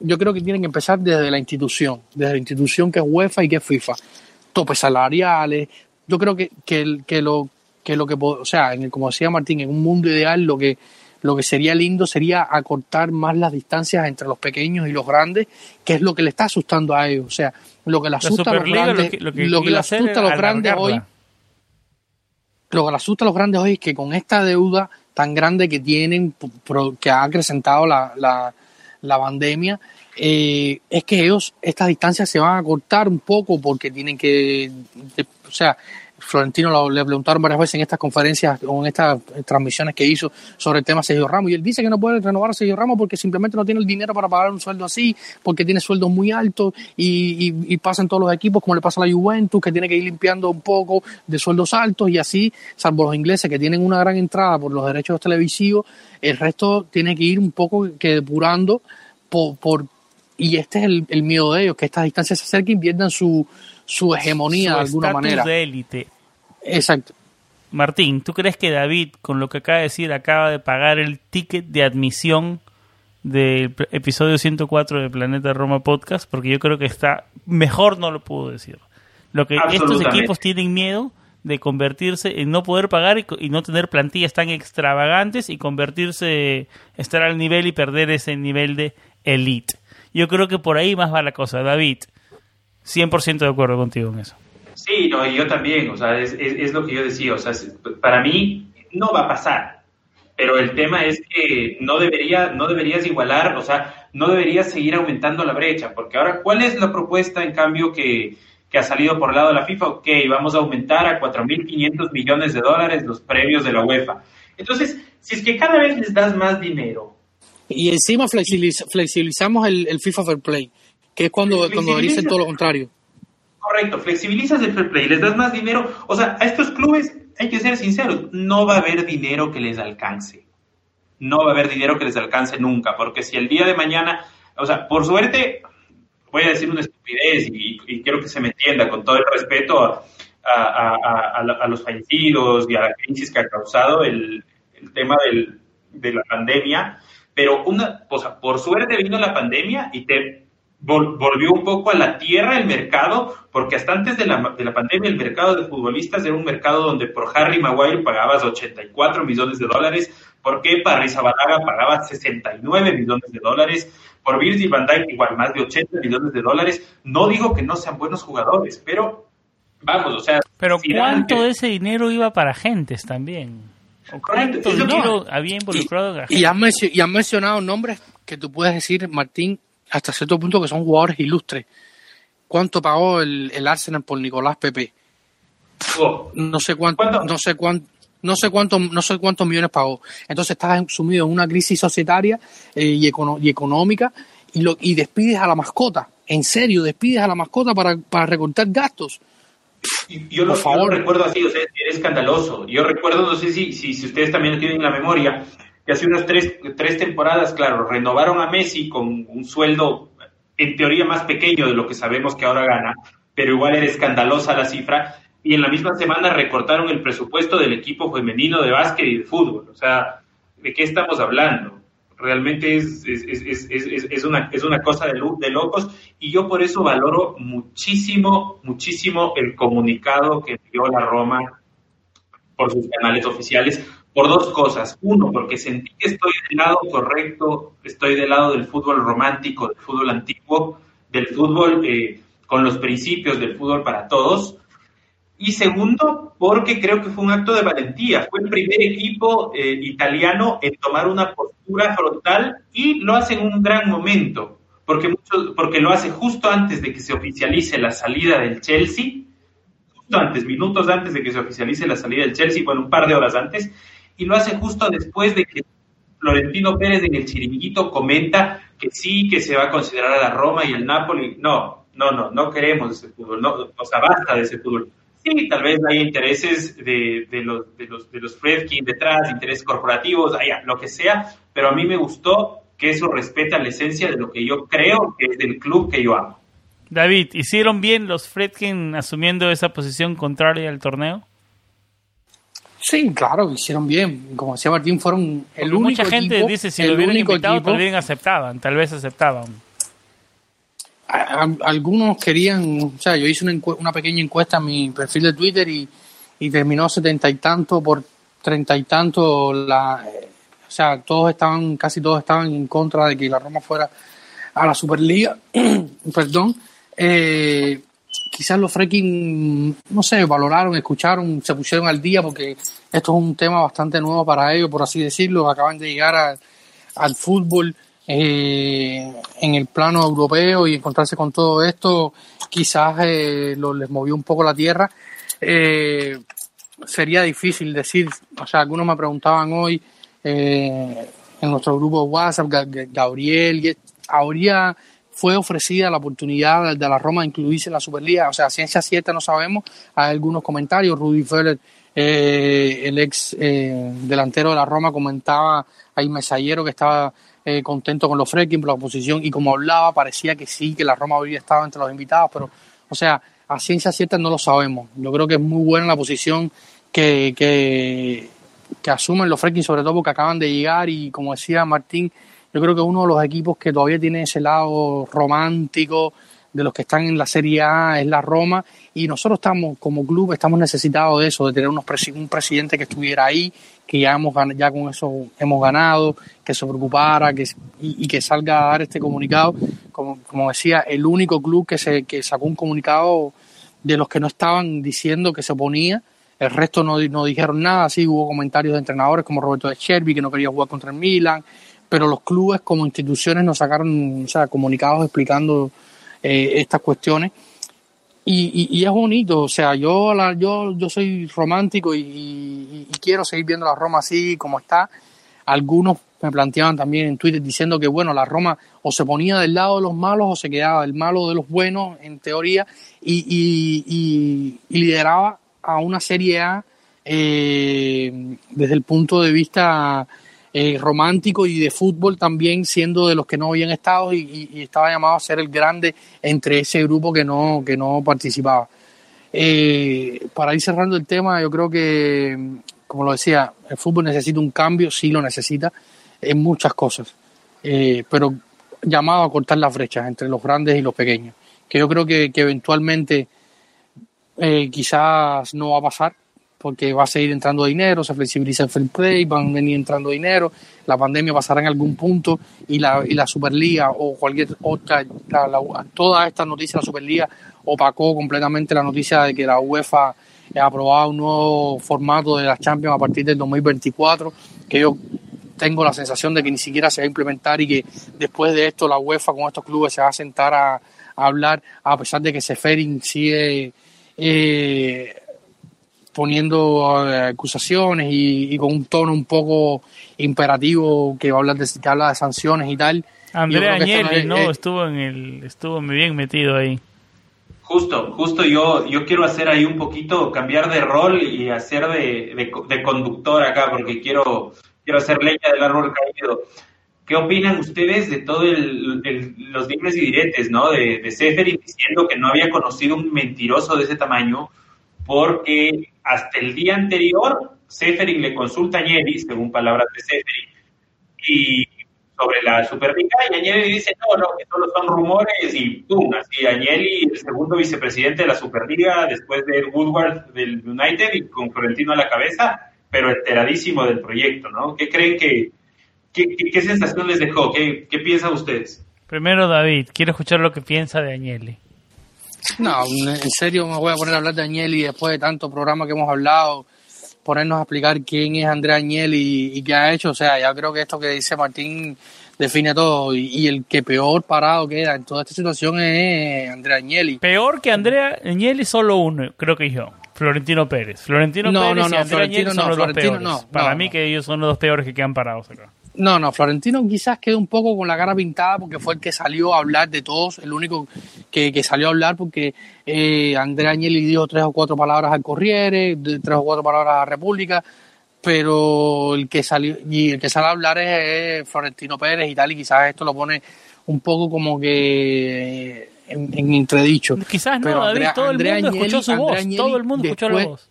yo creo que tienen que empezar desde la institución, desde la institución que es UEFA y que es FIFA. Topes salariales. Yo creo que, que, que lo que lo que, o sea, como decía Martín, en un mundo ideal lo que lo que sería lindo sería acortar más las distancias entre los pequeños y los grandes, que es lo que le está asustando a ellos. O sea, lo que le asusta a los grandes, lo que, le asusta a los grandes hoy. lo que le asusta a los grandes hoy es que con esta deuda tan grande que tienen, que ha acrecentado la, la, la pandemia, eh, es que ellos, estas distancias se van a cortar un poco porque tienen que, o sea, Florentino lo, le preguntaron varias veces en estas conferencias o en estas transmisiones que hizo sobre el tema Sergio Ramos y él dice que no puede renovar a Sergio Ramos porque simplemente no tiene el dinero para pagar un sueldo así, porque tiene sueldos muy altos y, y, y pasa en todos los equipos como le pasa a la Juventus que tiene que ir limpiando un poco de sueldos altos y así, salvo los ingleses que tienen una gran entrada por los derechos televisivos, el resto tiene que ir un poco que depurando por, por y este es el, el, miedo de ellos, que estas distancias se acerquen y pierdan su, su hegemonía Su de alguna estatus manera. de élite. Exacto. Martín, ¿tú crees que David, con lo que acaba de decir, acaba de pagar el ticket de admisión del episodio 104 de Planeta Roma Podcast? Porque yo creo que está mejor no lo puedo decir. Lo que estos equipos tienen miedo de convertirse en no poder pagar y, y no tener plantillas tan extravagantes y convertirse, estar al nivel y perder ese nivel de elite. Yo creo que por ahí más va la cosa. David, 100% de acuerdo contigo en eso. Sí, no, y yo también, o sea, es, es, es lo que yo decía, o sea, para mí no va a pasar, pero el tema es que no debería, no deberías igualar, o sea, no deberías seguir aumentando la brecha, porque ahora, ¿cuál es la propuesta en cambio que, que ha salido por el lado de la FIFA? Ok, vamos a aumentar a 4.500 millones de dólares los premios de la UEFA. Entonces, si es que cada vez les das más dinero, Y encima flexibiliz- flexibilizamos el, el FIFA Fair Play, que es cuando, cuando ser todo lo contrario. Correcto, flexibilizas el fair play, les das más dinero. O sea, a estos clubes, hay que ser sinceros, no va a haber dinero que les alcance. No va a haber dinero que les alcance nunca, porque si el día de mañana, o sea, por suerte, voy a decir una estupidez y, y quiero que se me entienda con todo el respeto a, a- a- los fallecidos y a la crisis que ha causado el, el tema del- de la pandemia, pero una, o sea, por suerte vino la pandemia y te volvió un poco a la tierra el mercado, porque hasta antes de la, de la pandemia el mercado de futbolistas era un mercado donde por Harry Maguire pagabas 84 millones de dólares, por Kepa Arrizabalaga pagabas 69 millones de dólares, por Virgil van Dijk igual más de 80 millones de dólares. No digo que no sean buenos jugadores, pero vamos, o sea... Pero ¿cuánto de ese dinero iba para agentes también? ¿O Correcto, ¿Cuánto es lo que- dinero había involucrado Y y han mencionado nombres que tú puedes decir, Martín, hasta cierto punto que son jugadores ilustres. ¿Cuánto pagó el, el Arsenal por Nicolás Pepe? Oh, No sé cuánto, ¿Cuánto? no sé cuánto, no sé cuánto, no sé cuántos millones pagó. Entonces estás sumido en una crisis societaria eh, y, econo- y económica y, lo, y despides a la mascota. En serio, despides a la mascota para, para recortar gastos. Y Yo lo, Por favor. yo lo recuerdo así, o sea, es escandaloso. Yo recuerdo, no sé si, si, si ustedes también lo tienen en la memoria, que hace unas tres, tres temporadas, claro, renovaron a Messi con un sueldo en teoría más pequeño de lo que sabemos que ahora gana, pero igual era escandalosa la cifra. Y en la misma semana recortaron el presupuesto del equipo femenino de básquet y de fútbol. O sea, ¿de qué estamos hablando? Realmente es, es, es, es, una, es una cosa de, de locos y yo por eso valoro muchísimo, muchísimo el comunicado que dio la Roma por sus canales oficiales por dos cosas. Uno, porque sentí que estoy del lado correcto, estoy del lado del fútbol romántico, del fútbol antiguo, del fútbol eh, con los principios del fútbol para todos. Y segundo, porque creo que fue un acto de valentía. Fue el primer equipo eh, italiano en tomar una postura frontal y lo hace en un gran momento, porque, muchos, porque lo hace justo antes de que se oficialice la salida del Chelsea, justo antes, minutos antes de que se oficialice la salida del Chelsea, bueno, un par de horas antes, y lo hace justo después de que Florentino Pérez en el chiringuito comenta que sí, que se va a considerar a la Roma y el Napoli. No, no, no, no queremos ese fútbol, no, o sea, basta de ese fútbol. Sí, tal vez hay intereses de, de los, de los, de los Fredkin detrás, intereses corporativos, allá, lo que sea, pero a mí me gustó que eso respeta la esencia de lo que yo creo que es del club que yo amo. David, ¿hicieron bien los Fredkin asumiendo esa posición contraria al torneo? Sí, claro, hicieron bien. Como decía Martín, fueron el Porque único mucha gente equipo- dice si el lo hubieran invitado equipo- tal vez aceptaban, tal vez aceptaban. a- a- algunos querían, o sea, yo hice una, una pequeña encuesta en mi perfil de Twitter y, y terminó setenta y tanto por treinta y tanto la, eh, o sea, todos estaban, casi todos estaban en contra de que la Roma fuera a la Superliga, perdón, eh, quizás los fracking, no sé, valoraron, escucharon, se pusieron al día porque esto es un tema bastante nuevo para ellos, por así decirlo, acaban de llegar al fútbol eh, en el plano europeo y encontrarse con todo esto quizás eh, lo, les movió un poco la tierra. Eh, sería difícil decir, o sea, algunos me preguntaban hoy eh, en nuestro grupo WhatsApp, Gabriel, habría fue ofrecida la oportunidad de la Roma de incluirse en la Superliga, o sea, ciencia cierta no sabemos, hay algunos comentarios, Rudy Feller, eh, el ex eh, delantero de la Roma, comentaba ahí Mesallero que estaba eh, contento con los Freaking por la oposición y como hablaba parecía que sí, que la Roma habría estado entre los invitados, pero, o sea, a ciencia cierta no lo sabemos. Yo creo que es muy buena la posición que, que, que asumen los Freaking, sobre todo porque acaban de llegar y como decía Martín, yo creo que uno de los equipos que todavía tiene ese lado romántico de los que están en la Serie A es la Roma. Y nosotros estamos como club estamos necesitados de eso, de tener unos un presidente que estuviera ahí, que ya hemos ya con eso hemos ganado, que se preocupara, que y, que salga a dar este comunicado, como, como decía, el único club que se que sacó un comunicado de los que no estaban diciendo que se oponía, el resto no, no dijeron nada, sí hubo comentarios de entrenadores como Roberto de Chervi que no quería jugar contra el Milan, pero los clubes como instituciones nos sacaron o sea, comunicados explicando eh, estas cuestiones. Y, es bonito, o sea, yo, yo, yo soy romántico y, quiero seguir viendo la Roma así como está. Algunos me planteaban también en Twitter diciendo que, bueno, la Roma o se ponía del lado de los malos o se quedaba del malo de los buenos, en teoría, y, lideraba a una Serie A eh, desde el punto de vista eh, romántico y de fútbol también, siendo de los que no habían estado y, estaba llamado a ser el grande entre ese grupo que no, que no participaba. Eh, para ir cerrando el tema, yo creo que, como lo decía, el fútbol necesita un cambio, sí lo necesita, en muchas cosas, eh, pero llamado a cortar las brechas entre los grandes y los pequeños, que yo creo que, que eventualmente quizás no va a pasar, porque va a seguir entrando dinero, se flexibiliza el free play, van a venir entrando dinero, la pandemia pasará en algún punto y la, y la Superliga o cualquier otra, toda esta noticia de la Superliga opacó completamente la noticia de que la UEFA ha aprobado un nuevo formato de las Champions a partir del 2024, que yo tengo la sensación de que ni siquiera se va a implementar y que después de esto la UEFA con estos clubes se va a sentar a, hablar, a pesar de que Seferin sigue... Eh, poniendo eh, acusaciones y, con un tono un poco imperativo que, habla de, que habla de sanciones y tal. Andrea Agnelli, no, estuvo en el, estuvo muy bien metido ahí. Justo, justo yo, yo quiero hacer ahí un poquito, cambiar de rol y hacer de, de, conductor acá, porque quiero, quiero hacer leña del árbol caído. ¿Qué opinan ustedes de todos los dimes y diretes, ¿no? De, de Seferin diciendo que no había conocido un mentiroso de ese tamaño, porque hasta el día anterior Seferin le consulta a Agnelli, según palabras de Seferin, y sobre la Superliga, y Agnelli dice, no, no, que solo son rumores, y pum, así Agnelli, el segundo vicepresidente de la Superliga, después de Woodward del United, y con Florentino a la cabeza, pero enteradísimo del proyecto, ¿no? ¿Qué creen que, qué, qué, sensación les dejó? ¿Qué, ¿Qué piensan ustedes? Primero, David, quiero escuchar lo que piensa de Agnelli. No, en serio me voy a poner a hablar de Agnelli después de tanto programa que hemos hablado, ponernos a explicar quién es Andrea Agnelli y, qué ha hecho. O sea, ya creo que esto que dice Martín define todo y, el que peor parado queda en toda esta situación es Andrea Agnelli. Peor que Andrea Agnelli solo uno, creo que yo. Florentino Pérez. Florentino Pérez y Andrea Agnelli son los dos peores. Para mí que ellos son los dos peores que quedan parados acá. No, no, Florentino quizás quedó un poco con la cara pintada porque fue el que salió a hablar de todos, el único que, que salió a hablar porque eh, Andrea Agnelli dijo tres o cuatro palabras al Corriere, tres o cuatro palabras a la República, pero el que salió y el que sale a hablar es, Florentino Pérez y tal, y quizás esto lo pone un poco como que en, en entredicho. Quizás no, pero David, todo el mundo escuchó su voz, todo el mundo escuchó la voz.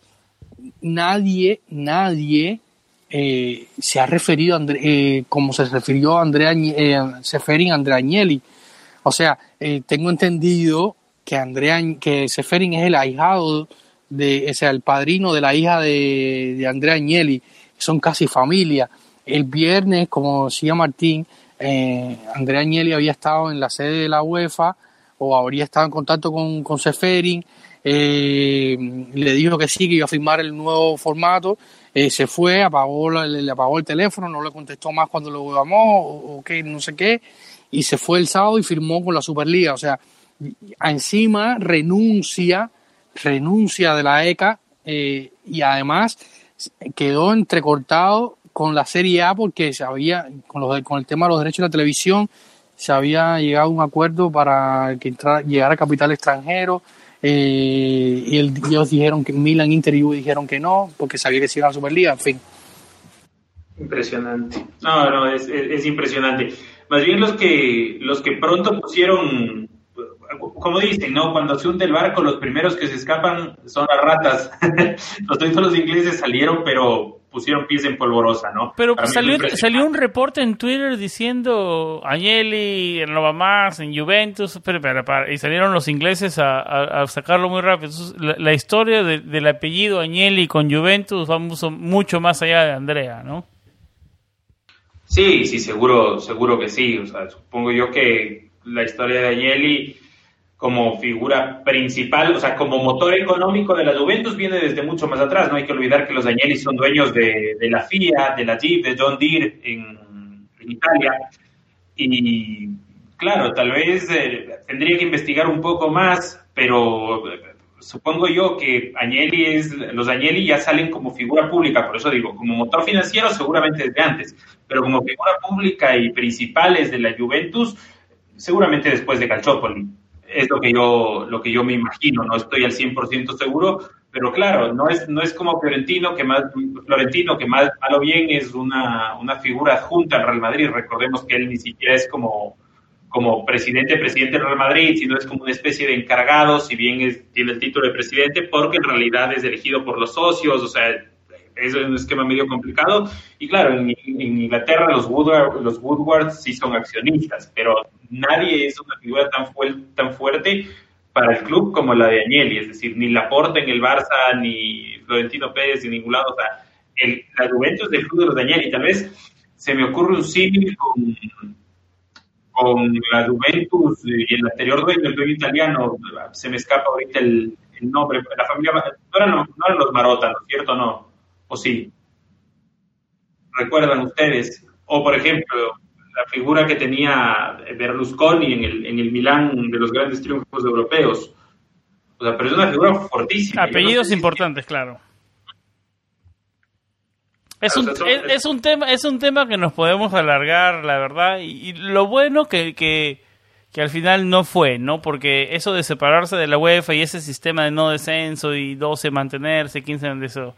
Nadie, nadie eh, se ha referido a eh, como se refirió a Andrea eh, Seferin Andrea Agnelli. O sea, eh, tengo entendido que Andrea que Seferin es el ahijado de, o sea, el padrino de la hija de, de Andrea Agnelli, son casi familia. El viernes, como decía Martín, eh, Andrea Agnelli había estado en la sede de la UEFA o habría estado en contacto con, con Seferin, le dijo que sí, que iba a firmar el nuevo formato, eh, se fue, apagó, le, le, apagó el teléfono, no le contestó más cuando lo llamó, o, o no sé qué, y se fue el sábado y firmó con la Superliga. O sea, encima renuncia, renuncia de la ECA eh, y además quedó entrecortado con la Serie A porque se había, con, los, con el tema de los derechos de la televisión, se había llegado a un acuerdo para que entrara, llegara capital extranjero. Eh, y el, ellos dijeron que Milan, Inter y Juve dijeron que no, porque sabía que se iba a la Superliga, en fin. Impresionante. No, no, es, es, es impresionante. Más bien los que, los que pronto pusieron como dicen, ¿no? Cuando se hunde el barco, los primeros que se escapan son las ratas. los los ingleses salieron, pero pusieron pies en polvorosa, ¿no? Pero salió, salió un reporte en Twitter diciendo Agnelli en Nova Más, en Juventus, pero, pero, pero, y salieron los ingleses a, a, a sacarlo muy rápido. La, la, historia de, del apellido Agnelli con Juventus va mucho más allá de Andrea, ¿no? Sí, sí, seguro, seguro que sí. O sea, supongo yo que la historia de Agnelli como figura principal, o sea, como motor económico de la Juventus viene desde mucho más atrás. No hay que olvidar que los Agnelli son dueños de, la FIA, de la Jeep, de John Deere en, en Italia. Y claro, tal vez eh, tendría que investigar un poco más, pero eh, supongo yo que Agnelli es, los Agnelli ya salen como figura pública, por eso digo, como motor financiero seguramente desde antes, pero como figura pública y principales de la Juventus, seguramente después de Calciopoli es lo que yo lo que yo me imagino, no estoy al 100% seguro, pero claro, no es no es como Florentino que más Florentino que más a lo bien es una, una figura adjunta al Real Madrid, recordemos que él ni siquiera es como como presidente presidente del Real Madrid, sino es como una especie de encargado, si bien es, tiene el título de presidente, porque en realidad es elegido por los socios, o sea, es un esquema medio complicado. Y claro, en, Inglaterra los Woodward, los Woodward sí son accionistas, pero nadie es una figura tan, fu tan fuerte para el club como la de Agnelli, es decir, ni Laporta en el Barça, ni Florentino Pérez en ningún lado, o sea, el, la Juventus del club de los de Agnelli, tal vez se me ocurre un símil con, con la Juventus y el anterior dueño, el dueño italiano, se me escapa ahorita el, nombre, la familia, no eran, no los Marota, ¿no es cierto? No, o sí. ¿Recuerdan ustedes? O, por ejemplo, la figura que tenía Berlusconi en el, en el Milán de los grandes triunfos europeos. O sea, pero es una figura fortísima. Apellidos no sé importantes, si... claro. Es un, es, es, un tema, es un tema que nos podemos alargar, la verdad, y, y lo bueno que, que, que, al final no fue, ¿no? Porque eso de separarse de la UEFA y ese sistema de no descenso y 12 mantenerse, 15 de eso,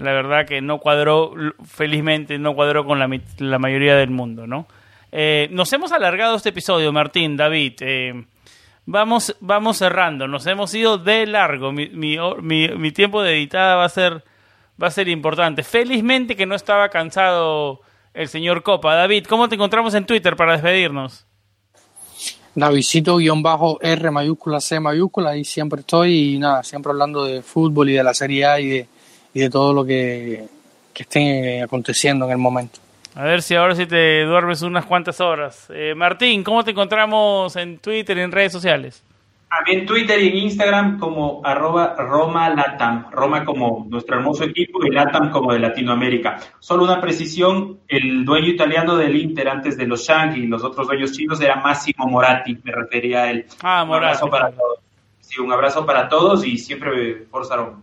la verdad que no cuadró, felizmente no cuadró con la, la mayoría del mundo, ¿no? Eh, nos hemos alargado este episodio, Martín, David. Eh, vamos, vamos cerrando. Nos hemos ido de largo. Mi, mi, mi, tiempo de editada va a ser va a ser importante. Felizmente que no estaba cansado el señor Copa. David, ¿cómo te encontramos en Twitter para despedirnos? Davidcito-R mayúscula C mayúscula, ahí siempre estoy y nada, siempre hablando de fútbol y de la Serie A y de, y de todo lo que, que esté aconteciendo en el momento. A ver si ahora sí te duermes unas cuantas horas. Eh, Martín, ¿cómo te encontramos en Twitter y en redes sociales? A mí en Twitter y en Instagram como arroba Roma Latam. Roma como nuestro hermoso equipo y Latam como de Latinoamérica. Solo una precisión, el dueño italiano del Inter antes de los Shang y los otros dueños chinos era Massimo Moratti, me refería a él. Ah, un abrazo Moratti. para todos. Sí, un abrazo para todos y siempre Forza Roma.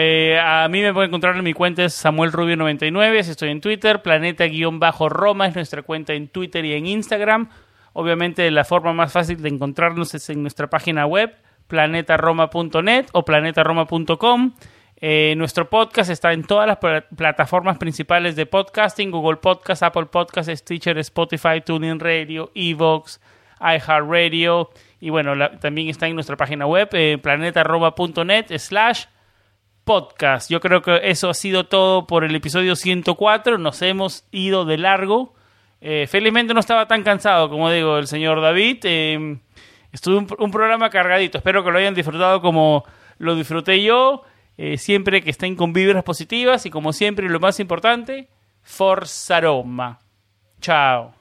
Eh, a mí me pueden encontrar en mi cuenta es Samuel Rubio 99, si estoy en Twitter, Planeta-Roma es nuestra cuenta en Twitter y en Instagram. Obviamente la forma más fácil de encontrarnos es en nuestra página web, planetaroma.net o planetaroma.com. Eh, nuestro podcast está en todas las pl plataformas principales de podcasting, Google Podcast, Apple Podcast, Stitcher, Spotify, TuneIn Radio, Evox, iHeartRadio y bueno, la, también está en nuestra página web, eh, planetaroma.net slash podcast. Yo creo que eso ha sido todo por el episodio 104. Nos hemos ido de largo. Eh, felizmente no estaba tan cansado como digo el señor David. Eh, un, programa cargadito. Espero que lo hayan disfrutado como lo disfruté yo. Eh, siempre que estén con vibras positivas y como siempre lo más importante, Forza Roma. Chao.